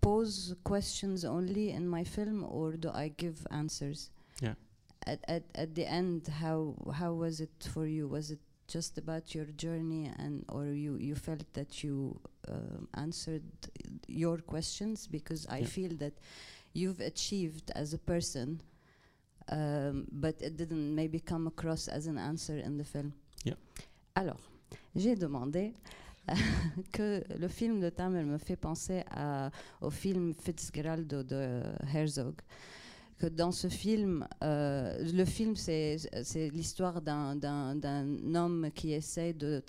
pose questions only in my film, or do I give answers? Yeah. At at at the end, how how was it for you? Was it just about your journey, and or you you felt that you um, answered your questions? Because I Yeah. feel that you've achieved as a person, um, but it didn't maybe come across as an answer in the film. Yeah. Alors, j'ai demandé que le film de Tamer me fait penser au film Fitzgerald de Herzog. Que dans ce film, euh, le film, c'est l'histoire d'un- homme qui essaie de,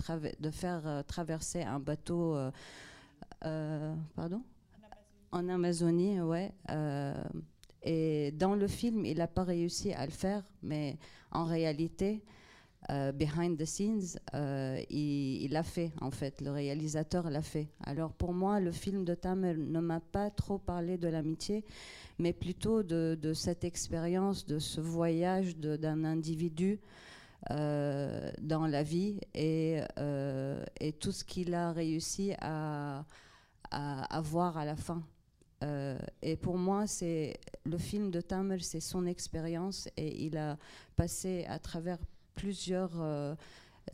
faire euh, traverser un bateau. euh, pardon? En Amazonie, ouais. euh, et dans le film, il n'a pas réussi à le faire, mais en réalité, euh, behind the scenes, euh, il il l'a fait en fait. Le réalisateur l'a fait. Alors pour moi, le film de Tamer ne m'a pas trop parlé de l'amitié, mais plutôt de, cette expérience, de ce voyage d'un individu euh, dans la vie et, tout ce qu'il a réussi à, à avoir à la fin. Et pour moi, c'est le film de Tamer, c'est son expérience et il a passé à travers plusieurs euh,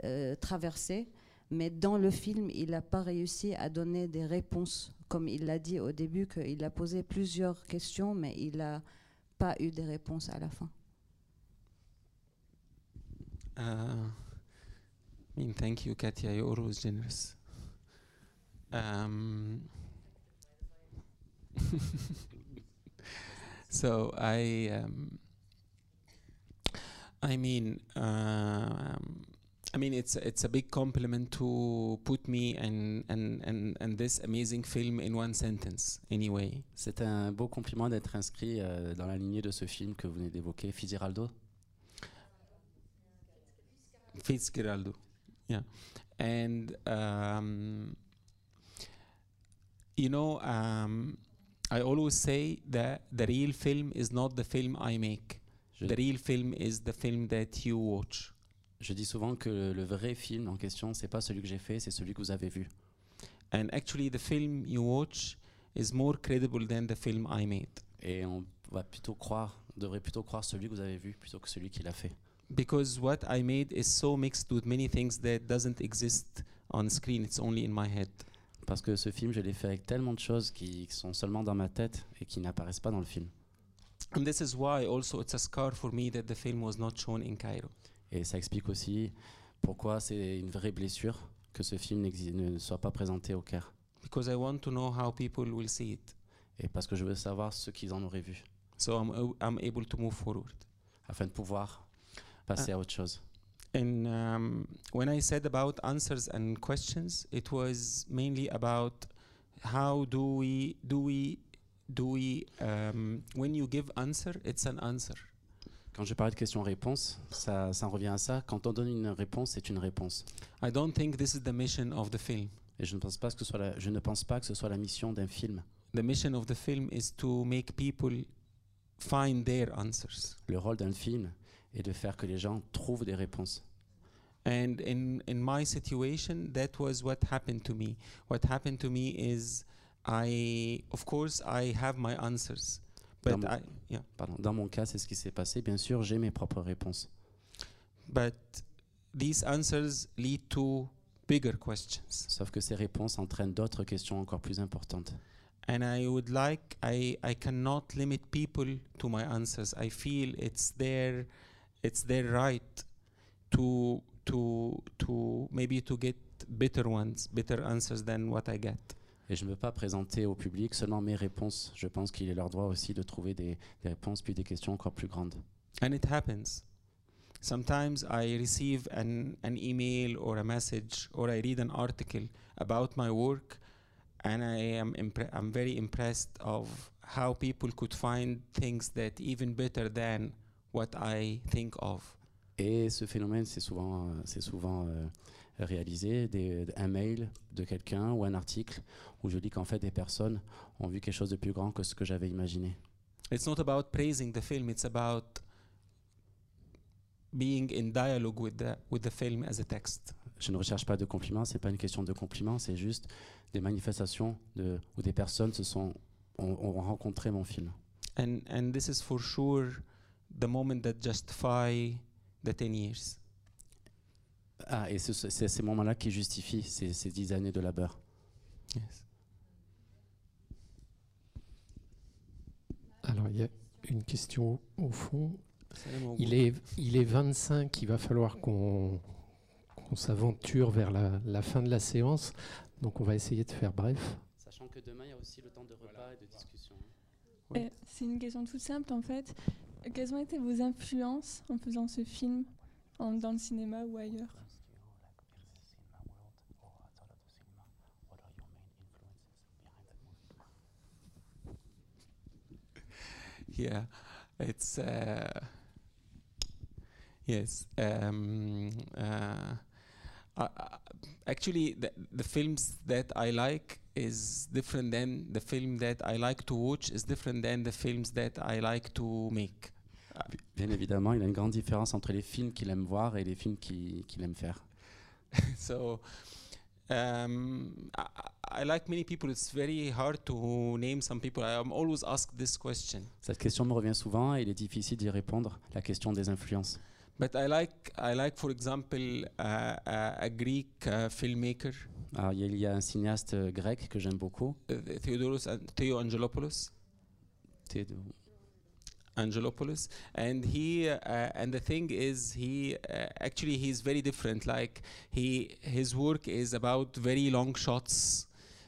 euh, traversées, mais dans le film, il n'a pas réussi à donner des réponses, comme il l'a dit au début, qu'il a posé plusieurs questions, mais il n'a pas eu des réponses à la fin. Uh, I thank you, Katia. You're always generous. Um, so I, um, I mean, um, I mean, it's it's a big compliment to put me and and and and this amazing film in one sentence. Anyway, C'est un beau compliment d'être inscrit euh, dans la lignée de ce film que vous venez d'évoquer, Fitzgeraldo. Fitzgeraldo. Yeah. And, um, you know, um, I always say that the real film is not the film I make. Je, The real film is the film that you watch. je dis souvent que le vrai film en question, c'est pas celui que j'ai fait, c'est celui que vous avez vu. And actually, the film you watch is more credible than the film I made. Et on va plutôt croire, devrait plutôt croire celui que vous avez vu plutôt que celui qui l'a fait. Because what I made is so mixed with many things that doesn't exist on screen. It's only in my head. Parce que ce film, je l'ai fait avec tellement de choses qui sont seulement dans ma tête et qui n'apparaissent pas dans le film. And this is why also it's a scar for me that the film was not shown in Cairo. Et ça explique aussi pourquoi c'est une vraie blessure que ce film ne soit pas présenté au Caire. Because I want to know how people will see it. Et parce que je veux savoir ce qu'ils en auraient vu. So I'm, I'm able to move forward. afin de pouvoir passer Ah. à autre chose. And um, when I said about answers and questions, it was mainly about how do we do we do we um, when you give answer, it's an answer. Quand je parlais de questions-réponses, ça, ça en revient à ça. Quand on donne une réponse, c'est une réponse. I don't think this is the mission of the film. Et je ne pense pas que ce soit la, je ne pense pas que ce soit la mission d'un film. The mission of the film is to make people find their answers. Le rôle d'un film est de faire que les gens trouvent des réponses. And in, in my situation, that was what happened to me. What happened to me is, I, of course, I have my answers, but Dans I, yeah, Pardon. Dans mon cas, c'est ce qui s'est passé. Bien sûr, j'ai mes propres réponses. but these answers lead to bigger questions. Sauf que ces réponses entraînent d'autres questions encore plus importantes. And I would like, I, I cannot limit people to my answers. I feel it's their, it's their right to, to, to maybe to get better ones, better answers than what I get. Et je ne veux pas présenter au public seulement mes réponses. Je pense qu'il est leur droit aussi de trouver des, des réponses puis des questions encore plus grandes. And it happens. Sometimes I receive an, an email or a message or I read an article about my work and I am impre- I'm very impressed of how people could find things that even better than what I think of. Et ce phénomène, c'est souvent, euh, c'est souvent euh, réalisé, des, un mail de quelqu'un ou un article où je dis qu'en fait des personnes ont vu quelque chose de plus grand que ce que j'avais imaginé. It's not about praising the film, it's about being in dialogue with the with the film as a text. Je ne recherche pas de compliments, c'est pas une question de compliments, c'est juste des manifestations de, où des personnes se sont, ont, ont rencontré mon film. And and this is for sure the moment that justify the 10 years. Ah, et ce- ce- c'est ces moments-là qui justifient ces, ces dix années de labeur. Yes. Alors, il y a une question au fond. Il est, il est 25, il va falloir qu'on qu'on s'aventure vers la, la fin de la séance. Donc, on va essayer de faire bref. Sachant que demain, il y a aussi le temps de repas et de discussion. Oui. Euh, C'est une question toute simple en fait. Quelles ont été vos influences en faisant ce film en- dans le cinéma ou ailleurs? Yeah, it's uh, yes. Um, uh, I- actually, the, the films that I like is different than the film that I like to watch is different than the films that I like to make. Bien évidemment, il y a une grande différence entre les films qu'il aime voir et les films qu'il qu'il aime faire. so um, I, like many people. It's very hard to name some people. I am always asked this question. Cette question me revient souvent et il est difficile d'y répondre, la question des influences. But I like, I like, for example, uh, a, a Greek uh, filmmaker, Alors, il y a- un cinéaste euh, grec que j'aime beaucoup, uh, Theodoros An- Theo Angelopoulos. Angelopoulos, and he uh, and the thing is, he uh, actually he's very different. Like he his work is about very long shots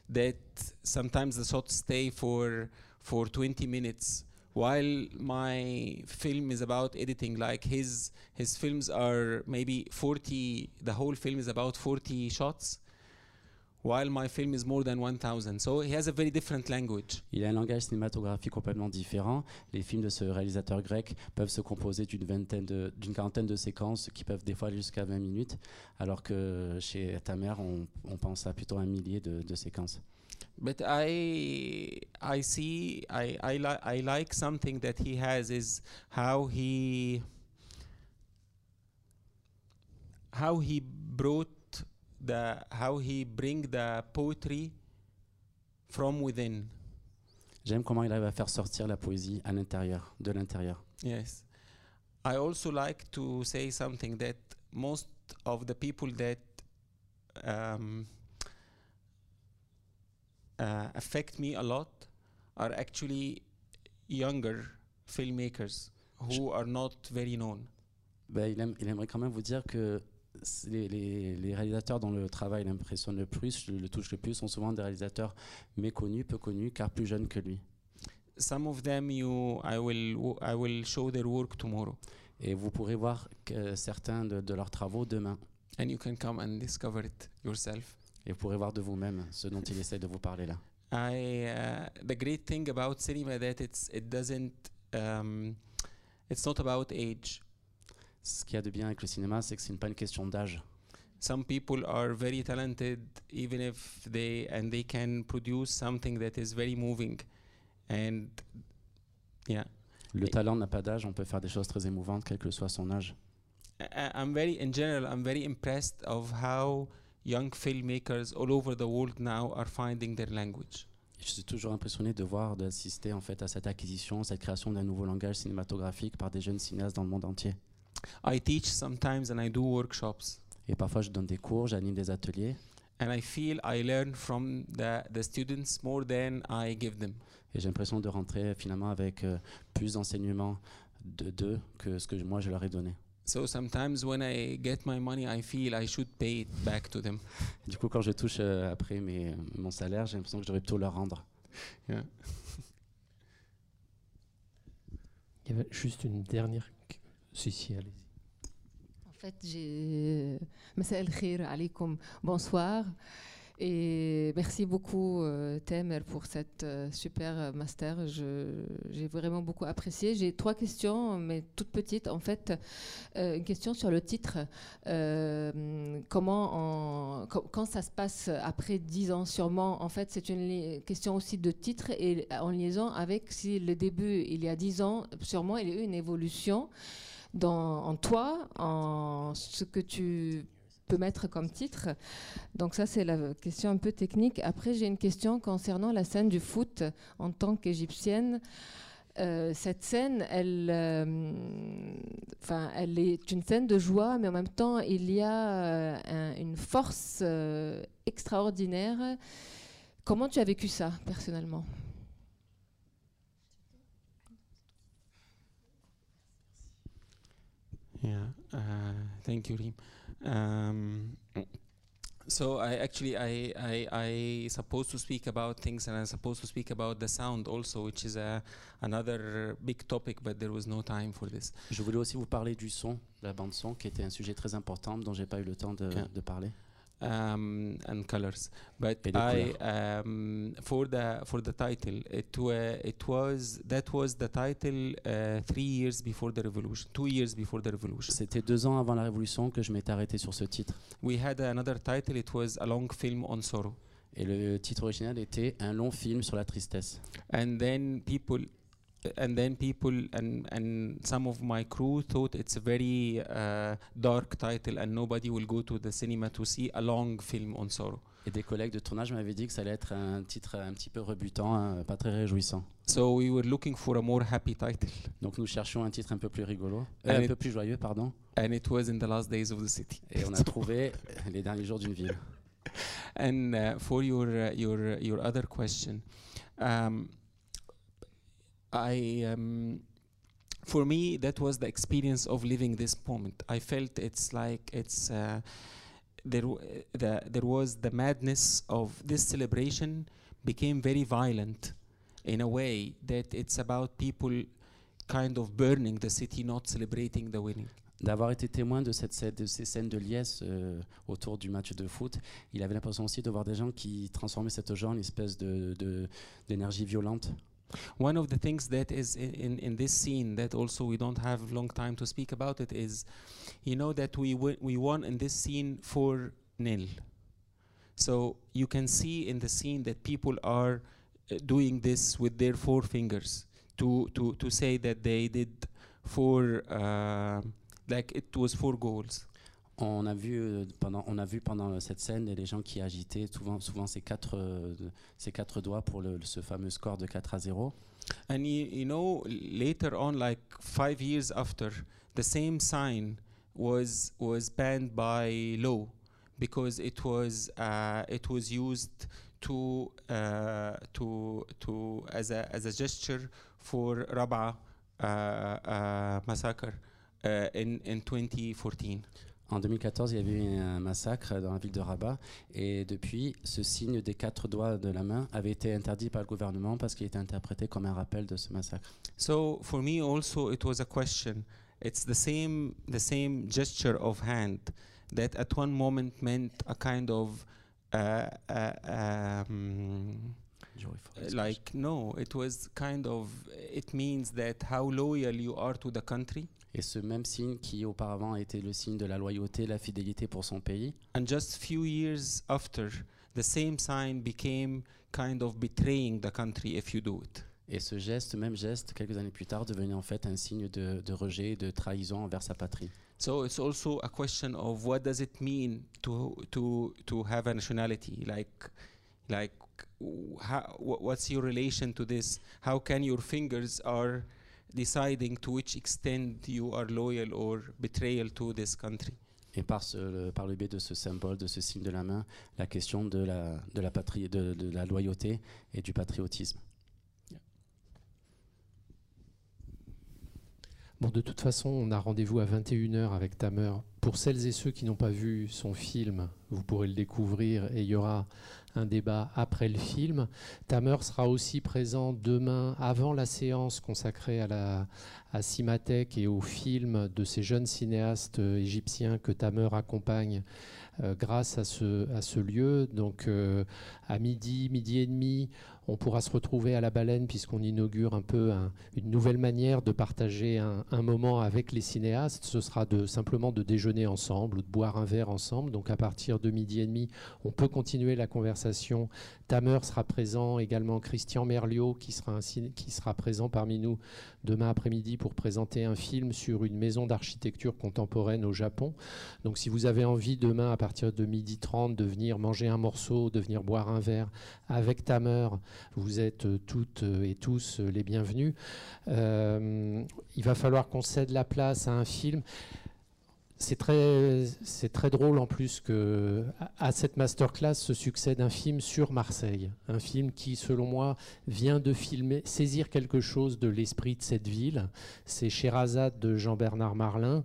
that sometimes the shots stay for for 20 minutes. While my film is about editing, like his his films are maybe 40. The whole film is about 40 shots, while my film is more than 1,000. So he has a very different language. Il a un langage cinématographique complètement différent. Les films de ce réalisateur grec peuvent se composer d'une vingtaine, d'une quarantaine de séquences qui peuvent des fois aller jusqu'à 20 minutes, alors que chez ta mère, on, on pense à plutôt un millier de, de séquences. But I I see I I, li- I like something that he has is how he how he brought the how he bring the poetry from within. J'aime comment il arrive à faire sortir la poésie à l'intérieur, de l'intérieur. Yes. I also like to say something that most of the people that um, uh, affect me a lot are actually younger filmmakers who are not very known. Ben, il, aime- il aimerait quand même vous dire que les, les- les réalisateurs dont le travail l'impressionne le plus, le, le touche le plus, sont souvent des réalisateurs méconnus, peu connus, car plus jeunes que lui. Some of them you I will w- I will show their work tomorrow. Et vous pourrez voir que certains de, de leurs travaux demain. and you can come and discover it yourself. Et vous pourrez voir de vous-même ce dont il essaie de vous parler là. I uh, the great thing about cinema that it's it doesn't um, it's not about age. Ce qu'il y a de bien avec le cinéma, c'est que ce n'est pas une question d'âge. Some people are very talented, even if they and they can produce something that is very moving, and yeah. Le talent n'a pas d'âge, on peut faire des choses très émouvantes, quel que soit son âge. I'm very, in general, I'm very impressed of how young filmmakers all over the world now are finding their language. Je suis toujours impressionné de voir, d'assister en fait à cette acquisition, cette création d'un nouveau langage cinématographique par des jeunes cinéastes dans le monde entier. I teach sometimes and I do workshops, Et parfois, je donne des cours, j'anime des ateliers, and I feel I learn from the, the students more than I give them. et j'ai l'impression de rentrer finalement avec euh, plus d'enseignements de d'eux que ce que moi je leur ai donné. So sometimes when I get my money, I feel I should pay it back to them. Du coup, quand je touche euh, après mes, mon salaire, j'ai l'impression que je devrais plutôt leur rendre. Yeah. Il y avait juste une dernière. Si, si, allez-y. En fait, j'ai. Alaikum. Bonsoir. Et merci beaucoup, euh, Temer, pour cette euh, super euh, master. J'ai vraiment beaucoup apprécié. J'ai trois questions, mais toutes petites. En fait, euh, une question sur le titre. Euh, comment, quand ça se passe après dix ans, sûrement, en fait, c'est une question aussi de titre et en liaison avec si le début, il y a dix ans, sûrement, il y a eu une évolution en toi, en ce que tu peux mettre comme titre. Donc ça, c'est la question un peu technique. Après, j'ai une question concernant la scène du foot en tant qu'égyptienne. Euh, cette scène, elle, euh, elle est une scène de joie, mais en même temps, il y a euh, un- une force extraordinaire. Comment tu as vécu ça, personnellement? Yeah. Uh, thank you, Reem. Um, so I actually I, I I supposed to speak about things and I'm supposed to speak about the sound also, which is a another big topic, but there was no time for this. Je voulais aussi vous parler du son, de la bande son, qui était un sujet très important dont j'ai pas eu le temps de parler. Um, and colors, but I um, for the for the title it wa- it was that was the title uh, three years before the revolution, two years before the revolution. C'était deux ans avant la Révolution que je m'étais arrêté sur ce titre. We had another title. It was a long film on sorrow. Et le titre original était Un long film sur la tristesse. and then people and then people and and some of my crew thought it's a very uh, dark title and nobody will go to the cinema to see a long film on sorrow Et des collègues de tournage m'avaient dit que ça allait être un titre un petit peu rebutant, hein, pas très réjouissant. so we were looking for a more happy title Donc nous cherchions un titre un peu plus rigolo, euh, And un it- peu plus joyeux, pardon. and it was in the last days of the city Et on a trouvé les derniers jours d'une ville. and uh, for your uh, your your other question um, i um, for me that was the experience of living this moment i felt it's like it's uh, there w- the, there was the madness of this celebration became very violent in a way that it's about people kind of burning the city not celebrating the winning D'avoir été témoin de, cette, de ces scènes de liesse euh, autour du match de foot, il avait l'impression aussi de voir des gens qui transformaient cette joie en espèce de- de- d'énergie violente. One of the things that is in, in, in this scene that also we don't have long time to speak about it is, you know that we we won in this scene four nil. So you can see in the scene that people are uh, doing this with their four fingers to to to say that they did four uh, like it was four goals. On a vu euh, pendant, on a vu pendant cette scène les gens qui agitaient souvent, souvent ces, quatre, euh, ces quatre doigts pour ce fameux score de 4 à 0. And you, you know, later on, like five years after, the same sign was was banned by law because it was uh, it was used to uh, to to as a as a gesture for Rab'a uh, uh, massacre uh, in in 2014. En 2014, il y avait eu un massacre dans la ville de Rabat et depuis, ce signe des quatre doigts de la main avait été interdit par le gouvernement parce qu'il était interprété comme un rappel de ce massacre. So for me also it was a question. It's the same the same gesture of hand that at one moment meant a kind of uh, uh, um, like no it was kind of it means that how loyal you are to the country Et ce même signe qui auparavant était le signe de la loyauté, la fidélité pour son pays. and just few years after the same sign became kind of betraying the country if you do it Et ce geste, même geste, quelques années plus tard, devenait en fait un signe de, de rejet, de trahison envers sa patrie. So it's also a question of what does it mean to to to have a nationality? Like, like, how, wha- what's your relation to this? How can your fingers are deciding to which extent you are loyal or betrayal to this country? Et par, ce, le, par le biais de ce symbole, de ce signe de la main, la question de la, de la, patrie, de, de la loyauté et du patriotisme. Bon, de toute façon, on a rendez-vous à 21h avec Tamer. Pour celles et ceux qui n'ont pas vu son film, vous pourrez le découvrir et il y aura un débat après le film. Tamer sera aussi présent demain avant la séance consacrée à la à Cimatech et au film de ces jeunes cinéastes euh, égyptiens que Tamer accompagne euh, grâce à ce, à ce lieu. Donc euh, à midi, midi et demi, on pourra se retrouver à la baleine puisqu'on inaugure un peu un- une nouvelle manière de partager un, un moment avec les cinéastes. Ce sera de, simplement de déjeuner ensemble ou de boire un verre ensemble. Donc à partir de midi et demi, on peut continuer la conversation. Tamer sera présent, également Christian Merliot qui sera, un qui sera présent parmi nous demain après-midi pour présenter un film sur une maison d'architecture contemporaine au Japon. Donc si vous avez envie demain à partir de midi 30 de venir manger un morceau, de venir boire un verre avec Tamer, vous êtes euh, toutes euh, et tous euh, les bienvenus. Il va falloir qu'on cède la place à un film. C'est très, très drôle en plus que à- cette masterclass se succède un film sur Marseille, un film qui, selon moi, vient de filmer, saisir quelque chose de l'esprit de cette ville. C'est Sherazade de Jean-Bernard Marlin.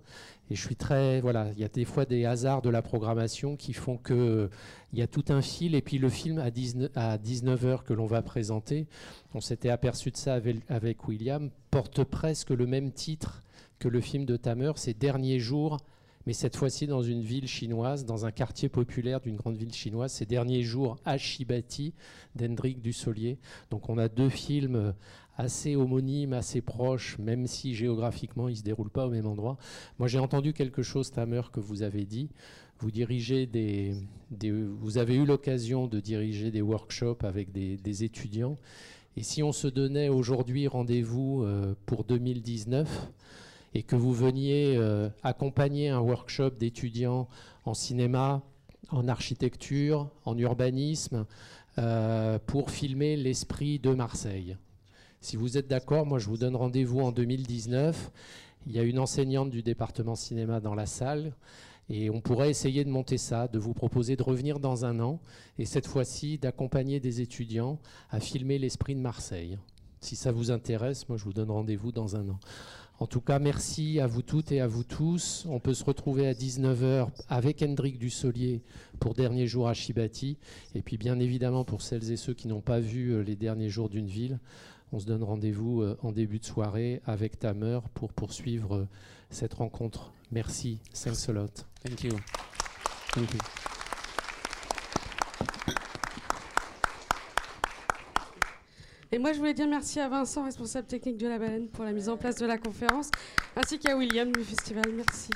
Et je suis très, voilà, il y a des fois des hasards de la programmation qui font que il y a tout un fil. Et puis le film à 19, à 19h que l'on va présenter, on s'était aperçu de ça avec, avec William, porte presque le même titre que le film de Tamer, ces derniers jours mais cette fois-ci dans une ville chinoise, dans un quartier populaire d'une grande ville chinoise, ces derniers jours à Shibati, d'Hendrik Dussolier. Donc on a deux films assez homonymes, assez proches, même si géographiquement ils ne se déroulent pas au même endroit. Moi j'ai entendu quelque chose, Tamer, que vous avez dit. Vous dirigez des, vous avez eu l'occasion de diriger des workshops avec des, des étudiants. Et si on se donnait aujourd'hui rendez-vous euh, pour 2019, et que vous veniez euh, accompagner un workshop d'étudiants en cinéma, en architecture, en urbanisme, euh, pour filmer l'esprit de Marseille. Si vous êtes d'accord, moi je vous donne rendez-vous en 2019. Il y a une enseignante du département cinéma dans la salle. Et on pourrait essayer de monter ça, de vous proposer de revenir dans un an, et cette fois-ci d'accompagner des étudiants à filmer l'esprit de Marseille. Si ça vous intéresse, moi je vous donne rendez-vous dans un an. En tout cas, merci à vous toutes et à vous tous. On peut se retrouver à 19h avec Hendrik Dussolier pour Dernier jour à Chibati. Et puis, bien évidemment, pour celles et ceux qui n'ont pas vu euh, les derniers jours d'une ville, on se donne rendez-vous euh, en début de soirée avec Tamer pour poursuivre euh, cette rencontre. Merci. Thanks a lot. Thank you. Thank you. Et moi, je voulais dire merci à Vincent, responsable technique de la baleine, pour la mise en place de la conférence, ainsi qu'à William du festival. Merci.